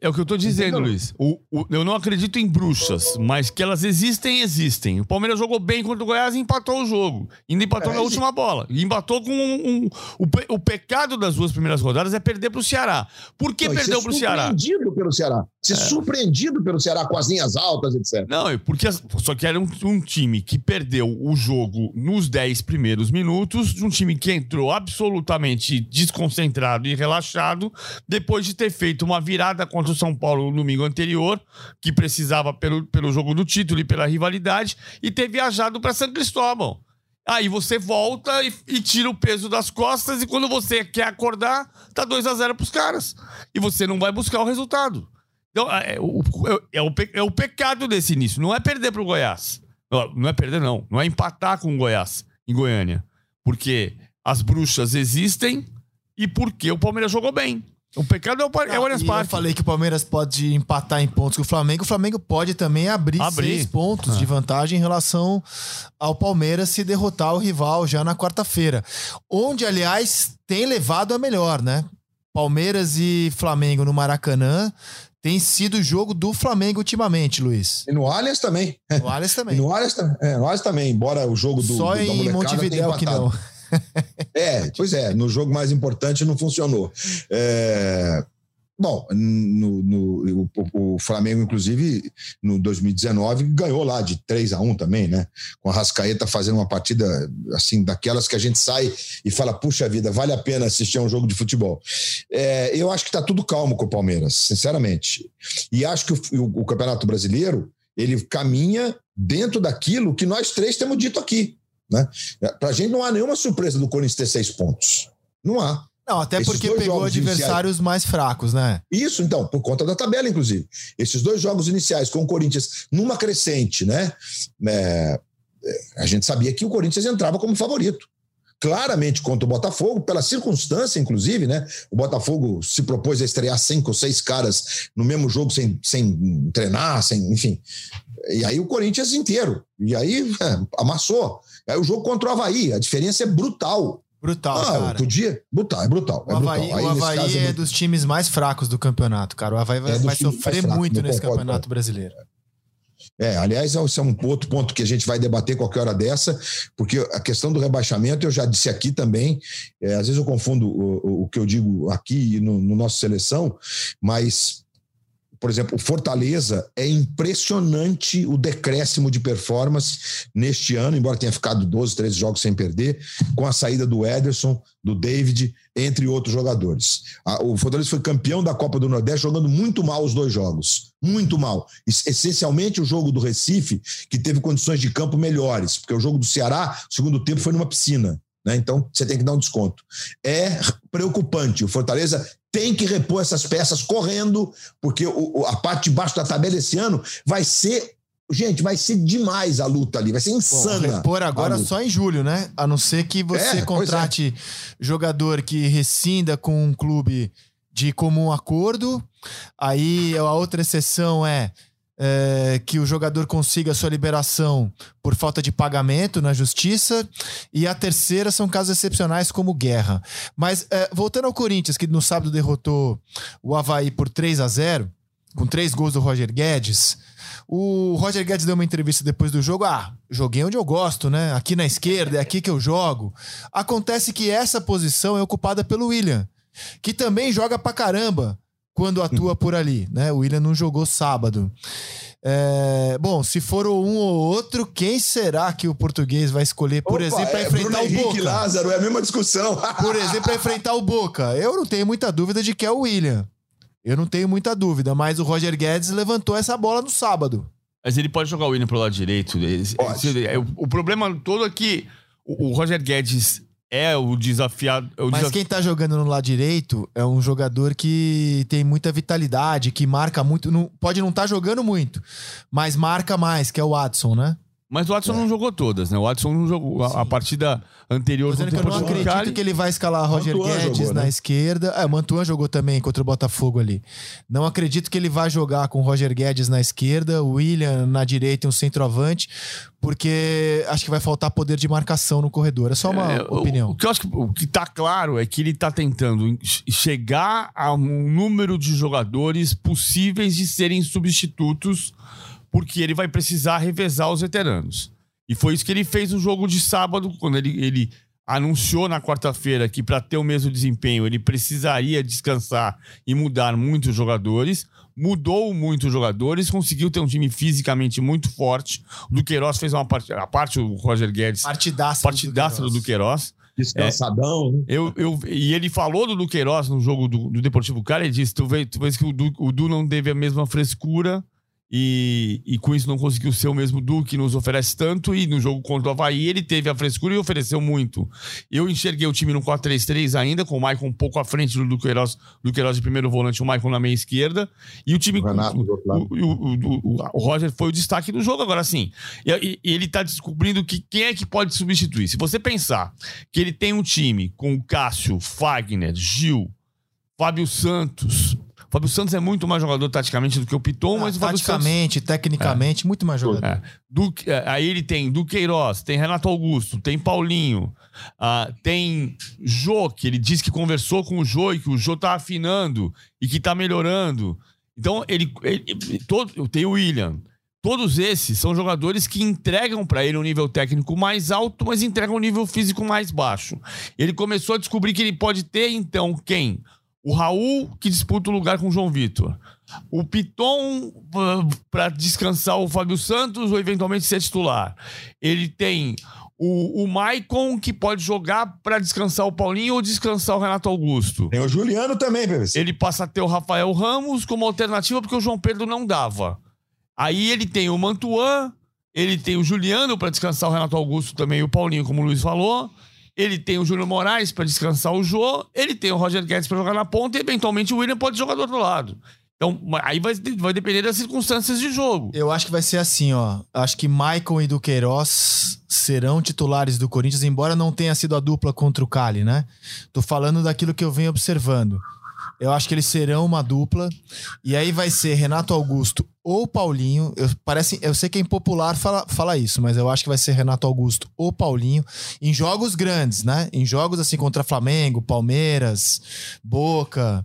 É o que eu tô dizendo, Entendeu? Luiz. O- o- eu não acredito em bruxas, mas que elas existem, existem. O Palmeiras jogou bem contra o Goiás e empatou o jogo. Ainda empatou É, na última bola. E empatou com um. um- o, pe- o pecado das duas primeiras rodadas é perder pro Ceará. Por que Não, perdeu ser pro Ceará? É. surpreendido pelo Ceará. Ser surpreendido pelo Ceará com as linhas altas, etc. Não, é porque só que era um, um time que perdeu o jogo nos 10 primeiros minutos, de um time que entrou absolutamente desconcentrado e relaxado, depois de ter feito uma virada contra o São Paulo no domingo anterior, que precisava pelo, pelo jogo do título e pela rivalidade, e ter viajado para São Cristóvão. Aí você volta e, e tira o peso das costas, e quando você quer acordar, tá 2 a 0 pros caras. E você não vai buscar o resultado. Então, é, o, é- é o, é o pecado desse início. Não é perder pro Goiás. Não é perder, não. Não é empatar com o Goiás em Goiânia. Porque as bruxas existem e porque o Palmeiras jogou bem. O pecado é o, é o Allianz E eu Parque. falei que o Palmeiras pode empatar em pontos com o Flamengo. O Flamengo pode também abrir, Abrir. seis pontos de vantagem em relação ao Palmeiras se derrotar o rival já na quarta-feira. Onde, aliás, tem levado a melhor, né? Palmeiras e Flamengo no Maracanã tem sido o jogo do Flamengo ultimamente, Luiz. E no Allianz também. O Alisson E também. no Allianz, é, no Allianz também, embora o jogo do, Só do, em tenha que não. É, pois é, no jogo mais importante não funcionou. É, bom, no, no- o, o Flamengo, inclusive, no 2019, ganhou lá de 3 a 1 também, né? Com a Rascaeta fazendo uma partida assim, daquelas que a gente sai e fala: puxa vida, vale a pena assistir a um jogo de futebol. É, eu acho que está tudo calmo com o Palmeiras, sinceramente. E acho que o, o- o Campeonato Brasileiro ele caminha dentro daquilo que nós três temos dito aqui. Né? Para a gente não há nenhuma surpresa do Corinthians ter seis pontos. Não há. Não, até porque pegou adversários iniciais... mais fracos, né? Isso, então, por conta da tabela, inclusive. Esses dois jogos iniciais com o Corinthians numa crescente, né? É, a gente sabia que o Corinthians entrava como favorito. Claramente contra o Botafogo, pela circunstância, inclusive, né? O Botafogo se propôs a estrear cinco ou seis caras no mesmo jogo sem, sem treinar, sem, enfim. E aí o Corinthians inteiro. E aí é, amassou. Aí o jogo contra o Havaí, a diferença é brutal. Brutal, ah, cara. Podia? Brutal, é brutal. É o Havaí, brutal. Aí, o Havaí é, é dos times mais fracos do campeonato, cara. O Havaí vai, é vai sofrer muito nesse concordo, campeonato brasileiro. É, aliás, esse é um outro ponto que a gente vai debater qualquer hora dessa, porque a questão do rebaixamento, eu já disse aqui também, é, às vezes eu confundo o, o que eu digo aqui no, no nosso seleção, mas por exemplo, o Fortaleza é impressionante o decréscimo de performance neste ano, embora tenha ficado 12, 13 jogos sem perder, com a saída do Ederson, do David, entre outros jogadores. O Fortaleza foi campeão da Copa do Nordeste jogando muito mal os dois jogos. Muito mal. Essencialmente o jogo do Recife, que teve condições de campo melhores, porque o jogo do Ceará, segundo tempo, foi numa piscina. Né? Então, você tem que dar um desconto. É preocupante. O Fortaleza tem que repor essas peças correndo, porque o, a parte de baixo da tabela esse ano vai ser. Gente, vai ser demais a luta ali, vai ser insana. Bom, repor agora só em julho, né? A não ser que você é, contrate é. jogador que rescinda com um clube de comum acordo. Aí a outra exceção é é, que o jogador consiga sua liberação por falta de pagamento na justiça. E a terceira são casos excepcionais como guerra. Mas é, voltando ao Corinthians, que no sábado derrotou o Havaí por 3 a 0 com três gols do Roger Guedes. O Roger Guedes deu uma entrevista depois do jogo. Ah, joguei onde eu gosto, né? Aqui na esquerda, é aqui que eu jogo. Acontece que essa posição é ocupada pelo William, que também joga pra caramba quando atua por ali, né? O William não jogou sábado. É, bom, se for um ou outro, quem será que o português vai escolher, por Opa, exemplo, para é, enfrentar Bruno o Henrique Boca? Lázaro, é a mesma discussão. por exemplo, para enfrentar o Boca. Eu não tenho muita dúvida de que é o William. Eu não tenho muita dúvida, mas o Roger Guedes levantou essa bola no sábado. Mas ele pode jogar o William pro lado direito. É, o problema todo é que o Roger Guedes é o desafiado. É o Mas desaf... quem tá jogando no lado direito é um jogador que tem muita vitalidade, que marca muito. Não, pode não estar tá jogando muito, mas marca mais, que é o Watson, né? Mas o Watson é. não jogou todas, né? O Watson não jogou a, a partida anterior contra eu não acredito Cali. que ele vai escalar Roger Mantuan Guedes jogou, na né? esquerda. É, o Mantuan jogou também contra o Botafogo ali. Não acredito que ele vai jogar com o Roger Guedes na esquerda, o William na direita e um centroavante, porque acho que vai faltar poder de marcação no corredor. É só uma é, opinião. O, o, que eu acho que o que tá claro é que ele tá tentando chegar a um número de jogadores possíveis de serem substitutos porque ele vai precisar revezar os veteranos. E foi isso que ele fez no jogo de sábado, quando ele, ele anunciou na quarta-feira que para ter o mesmo desempenho ele precisaria descansar e mudar muitos jogadores. Mudou muitos jogadores, conseguiu ter um time fisicamente muito forte. O Duqueiroz fez uma parte, a parte o Roger Guedes. Partidaça, partidaça do Duqueiroz. Descansadão, é, né? Eu, eu, e ele falou do Duqueiroz no jogo do, do Deportivo Cali, ele disse: tu vês, tu vês que o Du, o du não teve a mesma frescura e, e com isso não conseguiu ser o mesmo Duque, nos oferece tanto. E no jogo contra o Havaí, ele teve a frescura e ofereceu muito. Eu enxerguei o time no 4-3-3 ainda, com o Maicon um pouco à frente do Duqueiroz, Duqueiroz de primeiro volante, o Maicon na meia esquerda. E o time. O, Renato, o, o, o, o, Roger foi o destaque do jogo. Agora sim, e, e ele está descobrindo que quem é que pode substituir. Se você pensar que ele tem um time com o Cássio, Fagner, Gil, Fábio Santos. O Fábio Santos é muito mais jogador taticamente do que o Piton, ah, mas o Fábio Taticamente, Santos... tecnicamente, é. muito mais jogador. É. É, aí ele tem Duqueiroz, tem Renato Augusto, tem Paulinho, uh, tem Jô, que ele disse que conversou com o Jô e que o Jô tá afinando e que tá melhorando. Então, ele, ele todo, tem o William. Todos esses são jogadores que entregam para ele um nível técnico mais alto, mas entregam um nível físico mais baixo. Ele começou a descobrir que ele pode ter, então, quem? O Raul, que disputa o lugar com o João Vitor. O Piton, para descansar o Fábio Santos ou eventualmente ser titular. Ele tem o, o Maicon, que pode jogar para descansar o Paulinho ou descansar o Renato Augusto. Tem o Juliano também, PVC. Ele passa a ter o Rafael Ramos como alternativa, porque o João Pedro não dava. Aí ele tem o Mantuan, ele tem o Juliano para descansar o Renato Augusto também e o Paulinho, como o Luiz falou. Ele tem o Júnior Moraes para descansar o Jô, ele tem o Roger Guedes para jogar na ponta e eventualmente o William pode jogar do outro lado. Então, aí vai, vai depender das circunstâncias de jogo. Eu acho que vai ser assim, ó. Acho que Maicon e Duqueiroz serão titulares do Corinthians, embora não tenha sido a dupla contra o Cali, né? Tô falando daquilo que eu venho observando. Eu acho que eles serão uma dupla. E aí vai ser Renato Augusto ou Paulinho. Eu, parece, eu sei que é impopular falar fala isso, mas eu acho que vai ser Renato Augusto ou Paulinho em jogos grandes, né? Em jogos assim contra Flamengo, Palmeiras, Boca.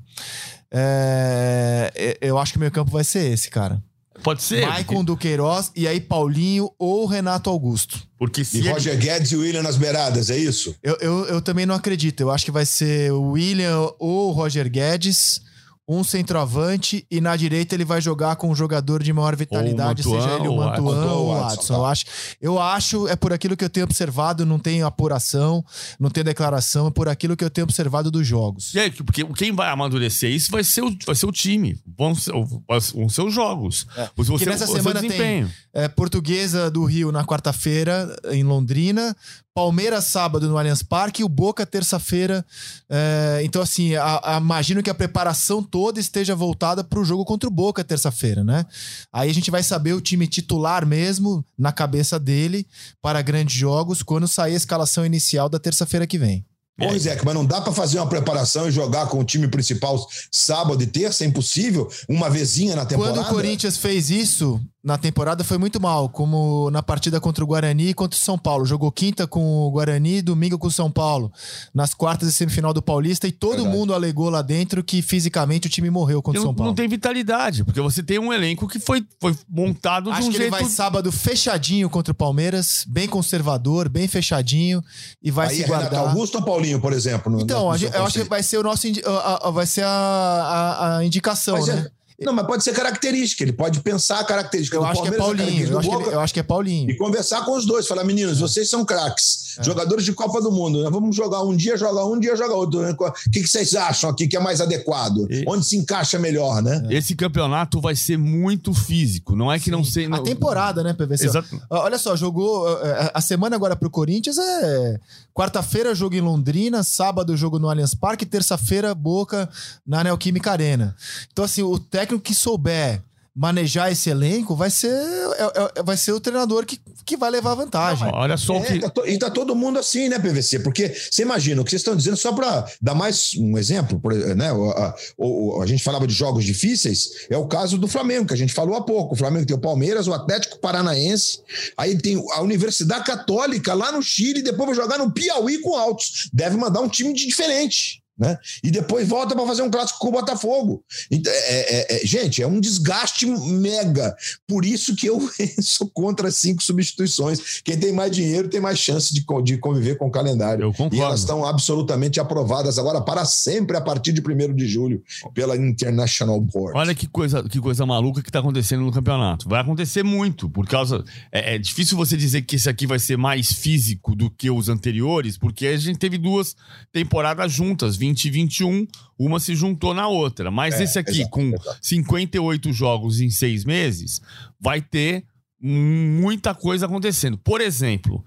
É, eu acho que o meu campo vai ser esse, cara. Pode ser. Maicon Duqueiroz e aí Paulinho ou Renato Augusto. Porque se E ele- Roger Guedes e William nas beiradas, é isso? Eu, eu, eu também não acredito. Eu acho que vai ser o William ou o Roger Guedes, um centroavante, e na direita ele vai jogar com um jogador de maior vitalidade, Mantuan, seja ele o Mantuan ou o Adson, Adson. tá. Eu acho, eu acho, é por aquilo que eu tenho observado, não tenho apuração, não tenho declaração, é por aquilo que eu tenho observado dos jogos. É, porque quem vai amadurecer isso vai ser o, vai ser o time. Vão ser, vão ser os jogos. Você, É. Que nessa semana tem-. É, Portuguesa do Rio na quarta-feira, em Londrina. Palmeiras sábado no Allianz Parque e o Boca terça-feira. É, então, assim, a- a- imagino que a preparação toda esteja voltada para o jogo contra o Boca terça-feira, né? Aí a gente vai saber o time titular mesmo na cabeça dele para grandes jogos quando sair a escalação inicial da terça-feira que vem. Ô, Rizek, mas não dá pra fazer uma preparação e jogar com o time principal sábado e terça? É impossível? Uma vezinha na temporada? Quando o Corinthians fez isso na temporada foi muito mal, como na partida contra o Guarani e contra o São Paulo. Jogou quinta com o Guarani, domingo com o São Paulo, nas quartas e semifinal do Paulista, e todo Verdade. mundo alegou lá dentro que fisicamente o time morreu contra o São Paulo. não tem vitalidade, porque você tem um elenco que foi, foi montado de Acho um que jeito. ele vai sábado fechadinho contra o Palmeiras, bem conservador, bem fechadinho, e vai Aí se é Renato guardar. Augusto ou Paulinho, por exemplo? no- Então, no gente- eu acho que vai ser o nosso a- a- vai ser a, a- a indicação, Mas é- né? Não, mas pode ser característica. Ele pode pensar a característica Eu do acho que é Palmeiras, a Paulinho, eu característica acho que, ele- Boca, eu acho que é Paulinho. E conversar com os dois. Falar, meninos, vocês são craques, jogadores de Copa do Mundo. Nós vamos jogar um dia, joga um dia, joga outro. O que, que vocês acham aqui que é mais adequado? E- Onde se encaixa melhor, né? Esse campeonato vai ser muito físico. Não é que não sei. A não- temporada, né, PVC? Exato. Olha só, jogou. eh, A semana agora pro Corinthians é. Quarta-feira, jogo em Londrina, sábado, jogo no Allianz Parque, terça-feira, Boca na Neoquímica Arena. Então, assim, o técnico que souber manejar esse elenco vai ser, é- é- vai ser o treinador que, que vai levar a vantagem. Olha só o É, que. tá to- e tá todo mundo assim, né, PVC? Porque você imagina, o que vocês estão dizendo, só para dar mais um exemplo, por- né? A, o- o- a gente falava de jogos difíceis, é o caso do Flamengo, que a gente falou há pouco. O Flamengo tem o Palmeiras, o Atlético Paranaense, aí tem a Universidade Católica lá no Chile, depois vai jogar no Piauí com Altos. Deve mandar um time de diferente. Né? E depois volta para fazer um clássico com o Botafogo. Então, é- é- é- gente, é um desgaste mega. Por isso que eu sou contra cinco substituições. Quem tem mais dinheiro tem mais chance de, de conviver com o calendário. Eu E concordo. elas estão absolutamente aprovadas agora para sempre a partir de 1 de julho pela International Board. Olha que coisa, que coisa maluca que tá acontecendo no campeonato. Vai acontecer muito, por causa. É, é difícil você dizer que esse aqui vai ser mais físico do que os anteriores, porque a gente teve duas temporadas juntas, 20 e 21, uma se juntou na outra. Mas É, esse aqui, exato, com exato. 58 jogos em seis meses, vai ter muita coisa acontecendo. Por exemplo,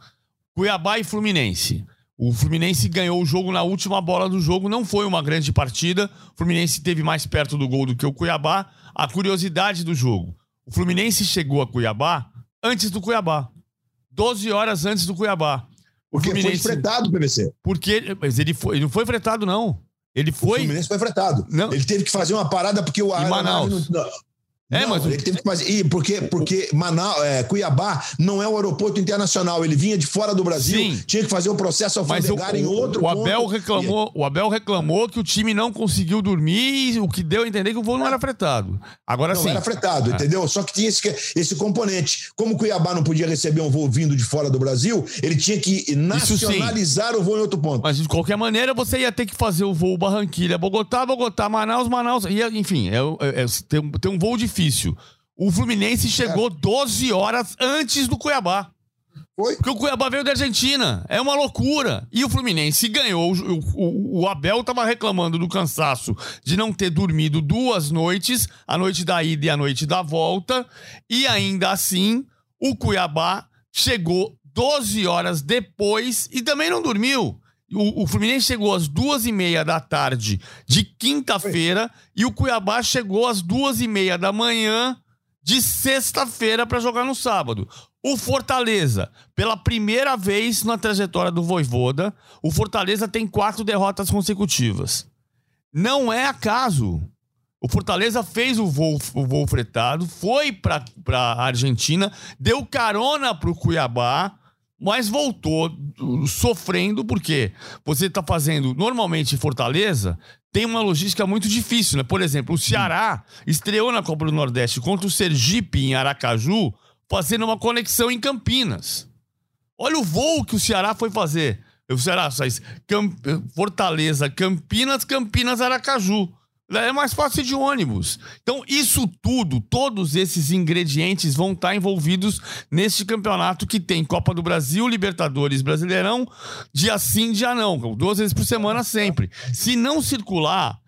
Cuiabá e Fluminense. O Fluminense ganhou o jogo na última bola do jogo, não foi uma grande partida. O Fluminense teve mais perto do gol do que o Cuiabá. A curiosidade do jogo: o Fluminense chegou a Cuiabá antes do Cuiabá. 12 horas antes do Cuiabá. O Porque foi Fluminense. fretado, PVC. Porque. Mas ele, foi, ele não foi fretado, não. Ele O foi. Fluminense foi fretado. Não. Ele teve que fazer uma parada porque o aeronave não, É, não, mas ele teve que fazer. E porque, porque Manaus, é, Cuiabá não é um aeroporto internacional. Ele vinha de fora do Brasil, Sim. tinha que fazer o processo Mas o, alfandegário em outro o Abel ponto. reclamou, o Abel reclamou que o time não conseguiu dormir, e o que deu a entender que o voo não era fretado. Agora Não sim. era fretado, entendeu? Só que tinha esse, esse componente. Como o Cuiabá não podia receber um voo vindo de fora do Brasil, ele tinha que nacionalizar o voo em outro ponto. Mas de qualquer maneira, você ia ter que fazer o voo Barranquilha, Bogotá, Bogotá, Manaus, Manaus. Ia, enfim, é, é- é- tem, um, tem um voo difícil. O Fluminense chegou 12 horas antes do Cuiabá. Foi? Porque o Cuiabá veio da Argentina. É uma loucura. E o Fluminense ganhou. O, o- o Abel tava reclamando do cansaço de não ter dormido duas noites, a noite da ida e a noite da volta. E ainda assim, o Cuiabá chegou 12 horas depois e também não dormiu. O, o Fluminense chegou às duas e meia da tarde de quinta-feira e o Cuiabá chegou às duas e meia da manhã de sexta-feira para jogar no sábado. O Fortaleza, pela primeira vez na trajetória do Voivoda, o Fortaleza tem quatro derrotas consecutivas. Não é acaso. O Fortaleza fez o voo, o voo fretado, foi para a Argentina, deu carona para o Cuiabá, mas voltou uh, sofrendo, porque você está fazendo, normalmente em Fortaleza, tem uma logística muito difícil, né? Por exemplo, o Ceará estreou na Copa do Nordeste contra o Sergipe em Aracaju, fazendo uma conexão em Campinas. Olha o voo que o Ceará foi fazer. O Ceará faz Camp... Fortaleza, Campinas, Campinas, Aracaju. É mais fácil de ônibus. Então, isso tudo, todos esses ingredientes vão estar envolvidos neste campeonato que tem Copa do Brasil, Libertadores, Brasileirão, dia sim, dia não. Duas vezes por semana sempre. Se não circular,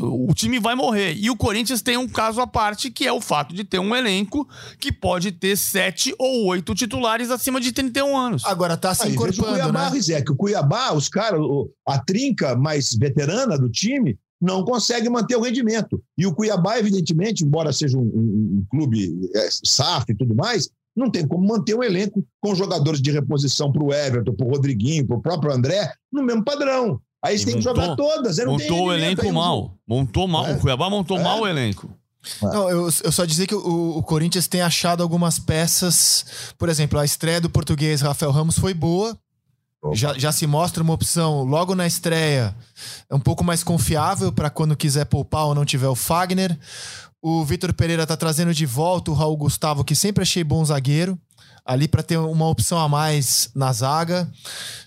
o time vai morrer. E o Corinthians tem um caso à parte, que é o fato de ter um elenco que pode ter sete ou oito titulares acima de 31 anos. Agora tá se Aí, veja o Cuiabá, né? Rizek. O Cuiabá, os caras, a trinca mais veterana do time, não consegue manter o rendimento. E o Cuiabá, evidentemente, embora seja um, um- um clube é, SAF e tudo mais, não tem como manter um elenco com jogadores de reposição para o Everton, para o Rodriguinho, para o próprio André, no mesmo padrão. Aí eles E têm que montou- jogar todas. tem Montou o elenco mal. Montou mal. É. O Cuiabá montou É. mal o elenco. Não, eu, eu só dizer que o, o Corinthians tem achado algumas peças. Por exemplo, a estreia do português Rafael Ramos foi boa. Já, já se mostra uma opção logo na estreia, é um pouco mais confiável para quando quiser poupar ou não tiver o Fagner. O Vitor Pereira tá trazendo de volta o Raul Gustavo, que sempre achei bom zagueiro, ali para ter uma opção a mais na zaga.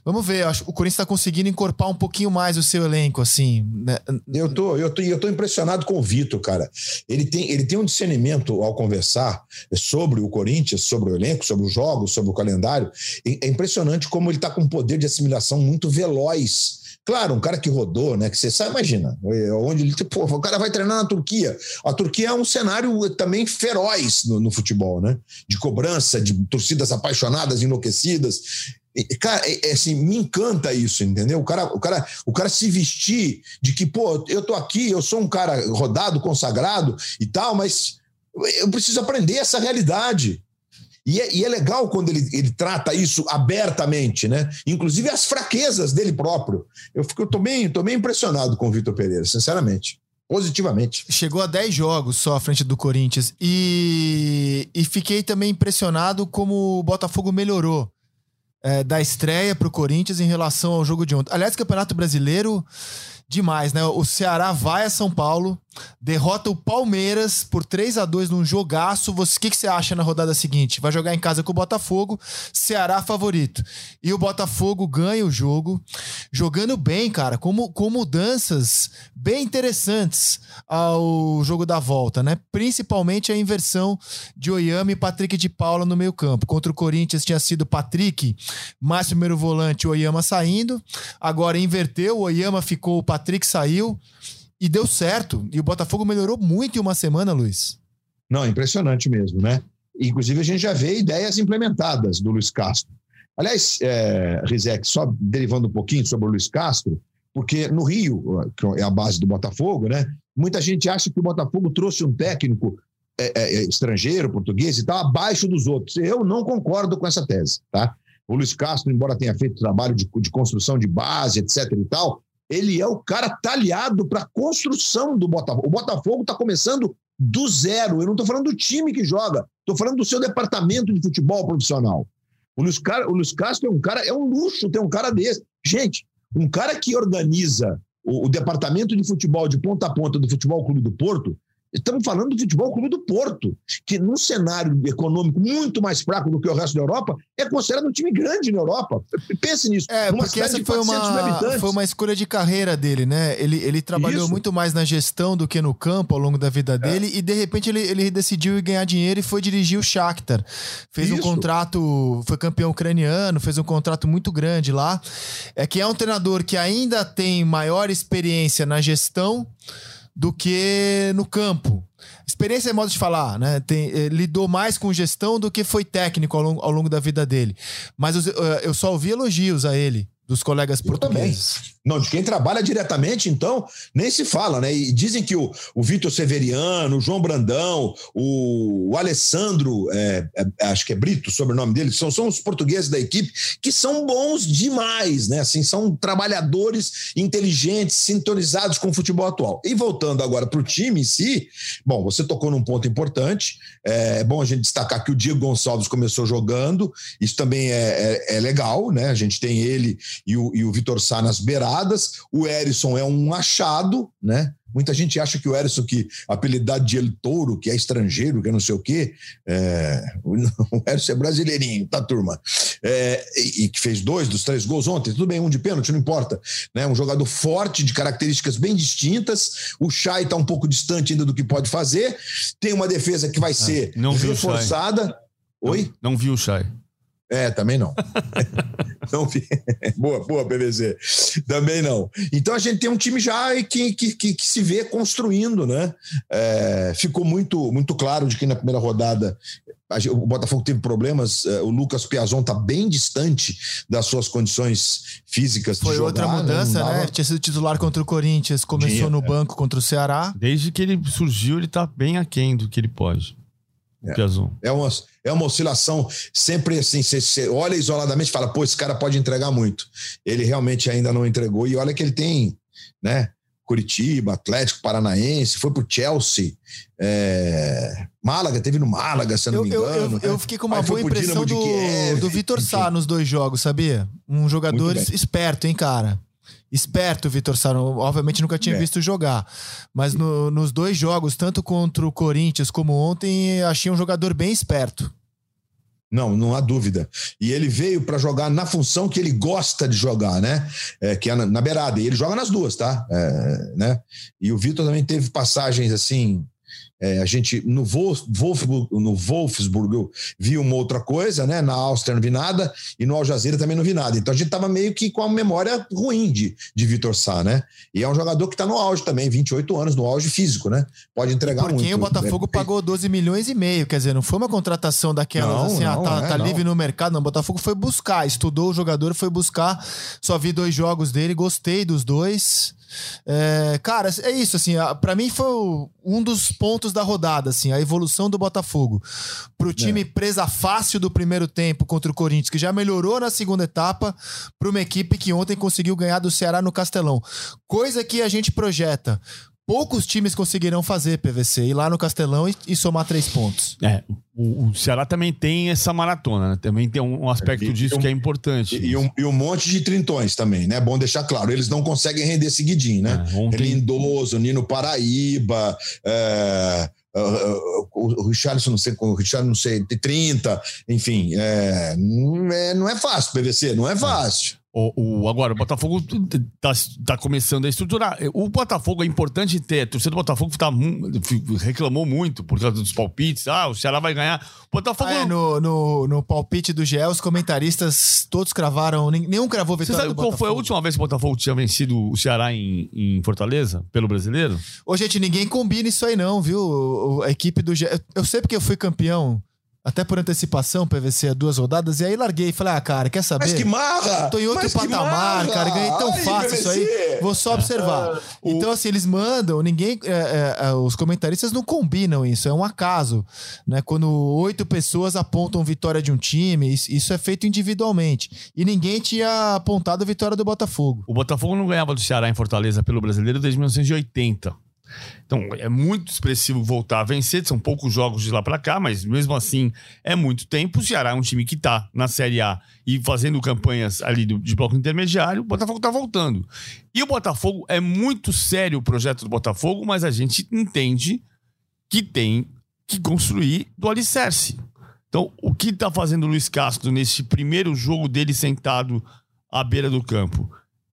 Vamos ver, acho o Corinthians está conseguindo encorpar um pouquinho mais o seu elenco, assim. né? Eu tô, eu tô, eu tô impressionado com o Vitor, cara. Ele tem, ele tem um discernimento ao conversar sobre o Corinthians, sobre o elenco, sobre os jogos, sobre o calendário. É é impressionante como ele tá com um poder de assimilação muito veloz. Claro, um cara que rodou, né? Que você sabe, imagina, é, onde ele, pô, o cara vai treinar na Turquia. A Turquia é um cenário também feroz no, no futebol, né? De cobrança, de torcidas apaixonadas, enlouquecidas. E, Cara, é, é assim, me encanta isso, entendeu? O cara, o, cara, o cara se vestir de que, pô, eu tô aqui, eu sou um cara rodado, consagrado e tal, mas eu preciso aprender essa realidade. E é, e é legal quando ele, ele trata isso abertamente, né? Inclusive as fraquezas dele próprio. Eu, fico, eu tô, bem, tô bem impressionado com o Vitor Pereira, sinceramente. Positivamente. Chegou a 10 jogos só à frente do Corinthians. E, e fiquei também impressionado como o Botafogo melhorou é, da estreia pro Corinthians em relação ao jogo de ontem. Aliás, Campeonato Brasileiro, demais, né? O Ceará vai a São Paulo, derrota o Palmeiras por 3 a 2 num jogaço. O que, que você acha na rodada seguinte? Vai jogar em casa com o Botafogo, Ceará favorito. E o Botafogo ganha o jogo, jogando bem, cara, com, com mudanças bem interessantes ao jogo da volta, né? Principalmente a inversão de Oyama e Patrick de Paula no meio campo. Contra o Corinthians tinha sido Patrick, mais primeiro volante, Oyama saindo. Agora inverteu, Oyama ficou, o Patrick saiu. E deu certo. E o Botafogo melhorou muito em uma semana, Luiz. Não, impressionante mesmo, né? Inclusive, a gente já vê ideias implementadas do Luiz Castro. Aliás, é, Rizek, só derivando um pouquinho sobre o Luiz Castro, porque no Rio, que é a base do Botafogo, né? Muita gente acha que o Botafogo trouxe um técnico é, é, estrangeiro, português e tal, abaixo dos outros. Eu não concordo com essa tese, tá? O Luiz Castro, embora tenha feito trabalho de, de construção de base, etc e tal, ele é o cara talhado para a construção do Botafogo. O Botafogo está começando do zero. Eu não estou falando do time que joga, estou falando do seu departamento de futebol profissional. O Luiz, Car... o Luiz Castro é um cara, é um luxo ter um cara desse. Gente, um cara que organiza o, o departamento de futebol de ponta a ponta do Futebol Clube do Porto, Estamos falando do Futebol Clube do Porto, que num cenário econômico muito mais fraco do que o resto da Europa, é considerado um time grande na Europa. Pense nisso. É, Numa porque essa foi 400 mil uma, foi uma escolha de carreira dele, né? Ele, ele trabalhou Isso. muito mais na gestão do que no campo ao longo da vida dele e de repente ele, ele decidiu ganhar dinheiro e foi dirigir o Shakhtar. Fez um Isso. contrato, foi campeão ucraniano, fez um contrato muito grande lá. É que é um treinador que ainda tem maior experiência na gestão do que no campo. Experiência é modo de falar, né? Tem, eh, lidou mais com gestão do que foi técnico ao longo, ao longo da vida dele. Mas os- eh, eu só ouvi elogios a ele dos colegas Eu portugueses. Não, de quem trabalha diretamente, então, nem se fala, né? E dizem que o, o Vitor Severiano, o João Brandão, o, o Alessandro, é, é, acho que é Brito, sobrenome dele, são, são os portugueses da equipe, que são bons demais, né? Assim, são trabalhadores inteligentes, sintonizados com o futebol atual. E voltando agora para o time em si, bom, você tocou num ponto importante. É bom a gente destacar que o Diego Gonçalves começou jogando, isso também é, é, é legal, né? A gente tem ele e o, e o Vitor Sá nas beiradas. O Erisson é um achado, né? Muita gente acha que o Erisson, que apelidado de El Touro, que é estrangeiro, que é não sei o quê, é... o Erisson é brasileirinho, tá, turma? É... E, que fez dois dos três gols ontem, tudo bem, um de pênalti, não importa. Né? Um jogador forte, de características bem distintas. O Chay tá um pouco distante ainda do que pode fazer. Tem uma defesa que vai ser não vi o reforçada. Oi? Não, não vi o Chay. É, também não. não vi. boa, boa, PVC. Também não. Então a gente tem um time já que, que, que, que se vê construindo, né? É, ficou muito, muito claro de que na primeira rodada o Botafogo teve problemas. é, O Lucas Piazon está bem distante das suas condições físicas. de Foi jogar, outra né? Mudança, dava- né? Tinha sido titular contra o Corinthians, começou Tinha, no é. banco contra o Ceará. Desde que ele surgiu, ele tá bem aquém do que ele pode. É. Piazon. É uma, é uma oscilação sempre assim. Você, você olha isoladamente e fala, pô, esse cara pode entregar muito. Ele realmente ainda não entregou. E olha que ele tem, né? Curitiba, Atlético Paranaense, foi pro Chelsea, é, Málaga, teve no Málaga, se eu não Eu, me eu, engano. eu, né? eu fiquei com uma Aí boa impressão do, Kiev, do Vitor. Sá nos dois jogos, sabia? Um jogador esperto, hein, cara? Esperto o Vitor. Eu, Obviamente nunca tinha É. visto jogar. Mas no- nos dois jogos, tanto contra o Corinthians como ontem, achei um jogador bem esperto. Não, não há dúvida. E ele veio para jogar na função que ele gosta de jogar, né? É, que é na, na beirada. E ele joga nas duas, tá? É, né? E o Vitor também teve passagens assim. É, a gente no, Wolf, Wolfsburg, no Wolfsburg eu vi uma outra coisa, né? Na Áustria não vi nada e no Al Jazeera também não vi nada. Então a gente tava meio que com a memória ruim de, de Vitor Sá, né? E é um jogador que tá no auge também, 28 anos, no auge físico, né? Pode entregar Por muito. quem o Botafogo É, pagou 12 milhões e meio. Quer dizer, não foi uma contratação daquelas Não, assim, ah, não, tá, é, tá livre no mercado. Não, o Botafogo foi buscar, estudou o jogador, foi buscar. Só vi dois jogos dele, gostei dos dois. É, cara, é isso, assim, a- pra mim foi um dos pontos da rodada, assim, a evolução do Botafogo. Pro time presa fácil do primeiro tempo contra o Corinthians, que já melhorou na segunda etapa, pra uma equipe que ontem conseguiu ganhar do Ceará no Castelão. Coisa que a gente projeta. Poucos times conseguirão fazer PVC, ir lá no Castelão e, e somar três pontos. É, o, o Ceará também tem essa maratona, né? Também tem um, um aspecto E- disso e um- que é importante. E, e um, e um monte de trintões também, né? Bom deixar claro. Eles não conseguem render seguidinho, né? É, ontem- Lindoso, Nino Paraíba, é, é, o, o Richarlison, não sei, o Richarlison, não sei, tem 30, enfim. é, não, é, não é fácil, PVC, não é fácil. O, o- agora, o Botafogo tá, tá começando a estruturar. O Botafogo é importante ter. A torcida do Botafogo tá, reclamou muito por causa dos palpites. Ah, o Ceará vai ganhar. O Botafogo. Ah, é, no, no, no palpite do GE, os comentaristas todos cravaram, nen- nenhum cravou Você vitória sabe do qual foi a Botafogo. última vez que o Botafogo tinha vencido o Ceará em, em Fortaleza, pelo brasileiro? Ô, gente, ninguém combina isso aí não, viu? A equipe do GE... Eu sei porque eu fui campeão, até por antecipação, PVC, duas rodadas, e aí larguei e falei, ah, cara, quer saber? Mas que marra! Tô em outro patamar, cara. Ganhei tão Ai, fácil isso aí. PVC! Vou só observar. Então, assim, eles mandam, ninguém. é, é, é, os comentaristas não combinam isso, é um acaso. Né? Quando oito pessoas apontam vitória de um time, isso, isso é feito individualmente. E ninguém tinha apontado a vitória do Botafogo. O Botafogo não ganhava do Ceará em Fortaleza pelo brasileiro desde 1980. Então é muito expressivo voltar a vencer. São poucos jogos de lá pra cá, mas mesmo assim é muito tempo. O Ceará é um time que tá na Série A e fazendo campanhas ali do- de bloco intermediário. O Botafogo tá voltando. E o Botafogo é muito sério o projeto do Botafogo, mas a gente entende que tem que construir do alicerce. Então, o que tá fazendo o Luiz Castro nesse primeiro jogo dele sentado à beira do campo?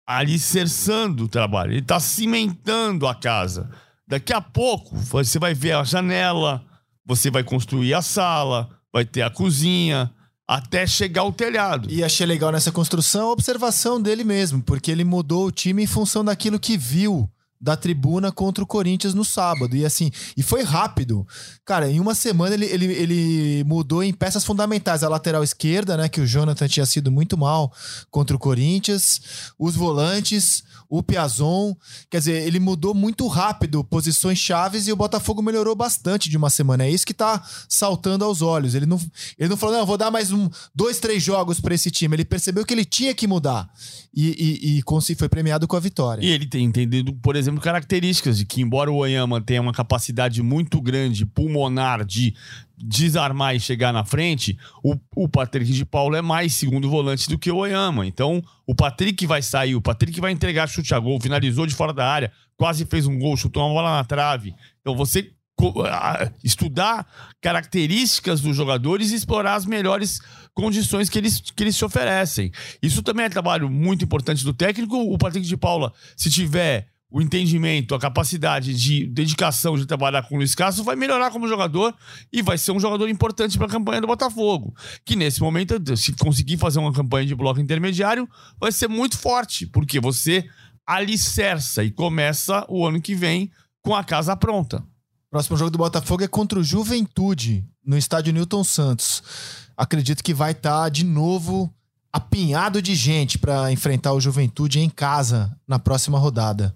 alicerçando o trabalho, ele está cimentando a casa. Daqui a pouco você vai ver a janela, você vai construir a sala, vai ter a cozinha, até chegar ao telhado. E achei legal nessa construção a observação dele mesmo, porque ele mudou o time em função daquilo que viu da tribuna contra o Corinthians no sábado. E assim, e foi rápido. Cara, em uma semana ele, ele, ele mudou em peças fundamentais. A lateral esquerda, né? Que o Jonathan tinha sido muito mal contra o Corinthians. Os volantes, o Piazon. Quer dizer, ele mudou muito rápido posições chaves e o Botafogo melhorou bastante de uma semana. É isso que tá saltando aos olhos. Ele não, ele não falou, não, vou dar mais um, dois, três jogos para esse time. Ele percebeu que ele tinha que mudar. E, e, e foi premiado com a vitória. E ele tem entendido, por exemplo, características de que, embora o Oyama tenha uma capacidade muito grande, pulmonar, de desarmar e chegar na frente, o, o Patrick de Paulo é mais segundo volante do que o Oyama. Então, o Patrick vai sair, o Patrick vai entregar chute a gol, finalizou de fora da área, quase fez um gol, chutou uma bola na trave. Então, você estudar características dos jogadores e explorar as melhores condições que eles, que eles te oferecem. Isso também é trabalho muito importante do técnico. O Patrick de Paula, se tiver o entendimento, a capacidade de dedicação de trabalhar com o Luiz Castro, vai melhorar como jogador e vai ser um jogador importante para a campanha do Botafogo. Que nesse momento, se conseguir fazer uma campanha de bloco intermediário, vai ser muito forte, porque você alicerça e começa o ano que vem com a casa pronta. Próximo jogo do Botafogo é contra o Juventude, no estádio Newton Santos. Acredito que vai estar tá de novo apinhado de gente para enfrentar o Juventude em casa na próxima rodada.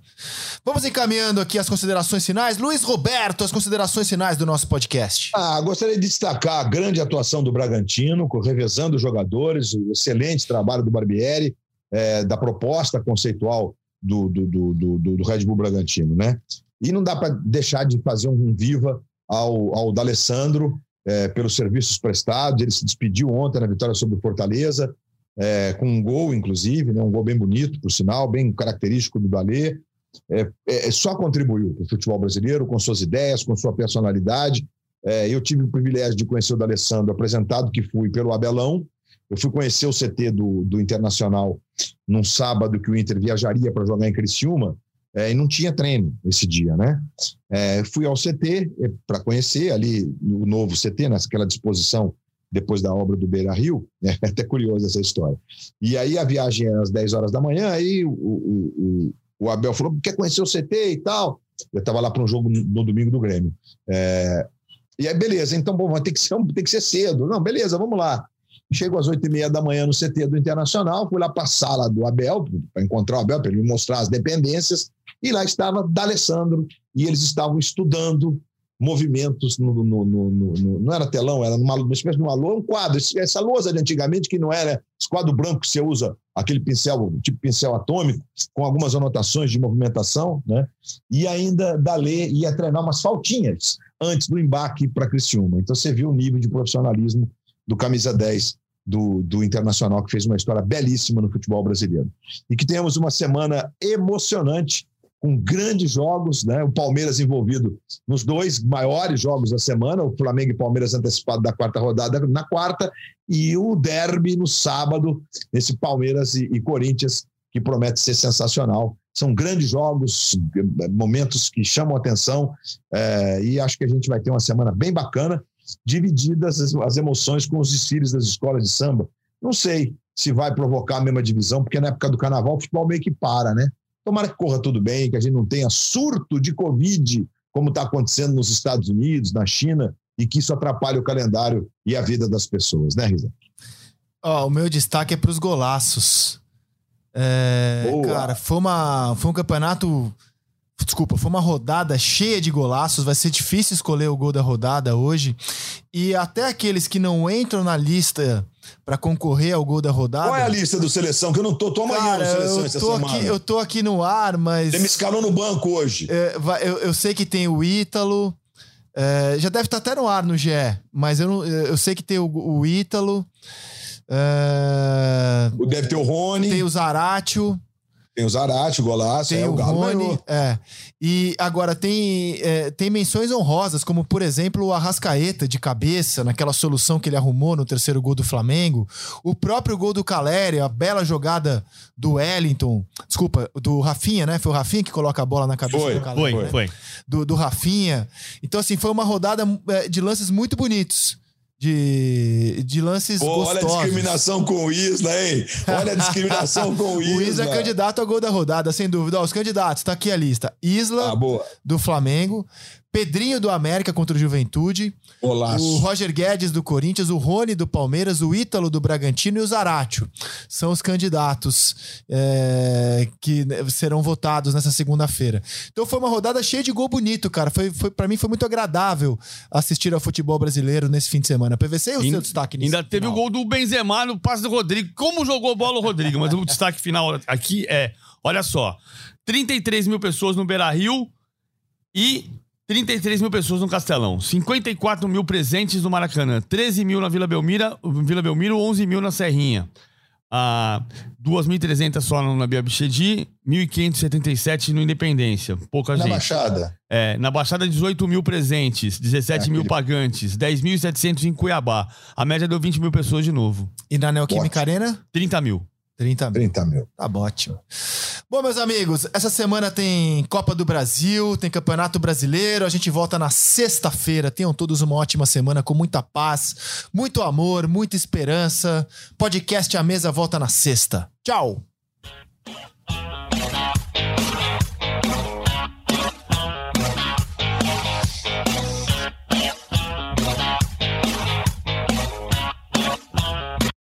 Vamos encaminhando aqui as considerações finais. Luiz Roberto, as considerações finais do nosso podcast. Ah, gostaria de destacar a grande atuação do Bragantino, revezando os jogadores, o excelente trabalho do Barbieri, é, da proposta conceitual do, do, do, do, do Red Bull Bragantino, né? E não dá para deixar de fazer um viva ao, ao D'Alessandro, é, pelos serviços prestados. Ele se despediu ontem na vitória sobre o Fortaleza é, com um gol, inclusive, né, um gol bem bonito, por sinal, bem característico do Dalê. É, é, é, só contribuiu para o futebol brasileiro, com suas ideias, com sua personalidade. É, eu tive o privilégio de conhecer o D'Alessandro, apresentado que fui pelo Abelão. Eu fui conhecer o CT do, do Internacional num sábado que o Inter viajaria para jogar em Criciúma, é, e não tinha treino esse dia, né? É, fui ao CT para conhecer ali o novo CT, naquela disposição depois da obra do Beira Rio. É até curioso essa história. E aí a viagem era às 10 horas da manhã, aí o, o, o, Abel falou: quer conhecer o CT e tal. Eu estava lá para um jogo no domingo do Grêmio. É, e aí, beleza, então bom, ter que, ser, tem que ser cedo. Não, beleza, vamos lá. Chego às oito e meia da manhã no CT do Internacional, fui lá para a sala do Abel, para encontrar o Abel, para ele me mostrar as dependências, e lá estava D'Alessandro, e eles estavam estudando movimentos no, no, no, no, não era telão, era numa, uma espécie de uma um quadro, essa lousa de antigamente que não era esse quadro branco que você usa, aquele pincel, tipo pincel atômico, com algumas anotações de movimentação, né? E ainda Dalê ia treinar umas faltinhas antes do embarque para Criciúma. Então você viu o nível de profissionalismo do camisa 10 do, do Internacional, que fez uma história belíssima no futebol brasileiro. E que tenhamos uma semana emocionante com grandes jogos, né? O Palmeiras envolvido nos dois maiores jogos da semana, o Flamengo e Palmeiras antecipado da quarta rodada na quarta, e o derby no sábado, esse Palmeiras e, e Corinthians, que promete ser sensacional. São grandes jogos, momentos que chamam atenção, é, e acho que a gente vai ter uma semana bem bacana, divididas as, emoções com os desfiles das escolas de samba. Não sei se vai provocar a mesma divisão, porque na época do carnaval o futebol meio que para, né? Tomara que corra tudo bem, que a gente não tenha surto de Covid, como está acontecendo nos Estados Unidos, na China, e que isso atrapalhe o calendário e a vida das pessoas, né, Risa? Oh, o meu destaque é para os golaços. É, cara, foi, uma, foi um campeonato. Desculpa, foi uma rodada cheia de golaços. Vai ser difícil escolher o gol da rodada hoje. E até aqueles que não entram na lista para concorrer ao gol da rodada. Qual é a lista do seleção? Que eu não tô, tô amanhã Cara, no seleção essa semana. Aqui, eu tô aqui no ar, mas. Você me escalou no banco hoje. É, eu, eu, sei que tem o Ítalo. É, já deve estar até no ar no GE, mas eu, não, eu sei que tem o, o Ítalo. É, deve ter o Rony. Tem o Zaratio. Tem o Zarate, o golaço, tem é, o, o Galo Rony, ganhou. É. E agora tem, é, tem menções honrosas, como por exemplo o Arrascaeta de cabeça, naquela solução que ele arrumou no terceiro gol do Flamengo. O próprio gol do Caleri, a bela jogada do Wellington. Desculpa, do Rafinha, né? Foi o Rafinha que coloca a bola na cabeça foi, do Caleri. Foi, né? foi. Do, do Rafinha. Então, assim, foi uma rodada é, de lances muito bonitos de, de lances Pô, olha a gostosos. discriminação com o Isla, hein? Olha a discriminação com o Isla. O Isla é candidato ao gol da rodada, sem dúvida. Ó, os candidatos, tá aqui a lista. Isla, Ah, do Flamengo. Pedrinho do América contra o Juventude. Golaço. O Roger Guedes do Corinthians, o Rony do Palmeiras, o Ítalo do Bragantino e o Zaratio. São os candidatos é, que serão votados nessa segunda-feira. Então foi uma rodada cheia de gol bonito, cara. Foi, foi, para mim foi muito agradável assistir ao futebol brasileiro nesse fim de semana. PVC e o seu destaque nisso? Ainda teve o gol do Benzema no passe do Rodrigo. Como jogou bola o Rodrigo? Mas o destaque final aqui é: olha só, 33 mil pessoas no Beira Rio e 33 mil pessoas no Castelão. 54 mil presentes no Maracanã. 13 mil na Vila Belmira, Vila Belmiro, 11 mil na Serrinha. Ah, 2.300 só na Bia Bichedi, 1.577 no Independência. Pouca Na gente. Baixada. É, na Baixada, 18 mil presentes, 17 É, mil aquele- pagantes, 10.700 em Cuiabá. A média deu 20 mil pessoas de novo. E na Neoquímica Arena? 30 mil. 30 mil. 30 mil. Tá ótimo. Bom, meus amigos, essa semana tem Copa do Brasil, tem Campeonato Brasileiro. A gente volta na sexta-feira. Tenham todos uma ótima semana com muita paz, muito amor, muita esperança. Podcast A Mesa volta na sexta. Tchau!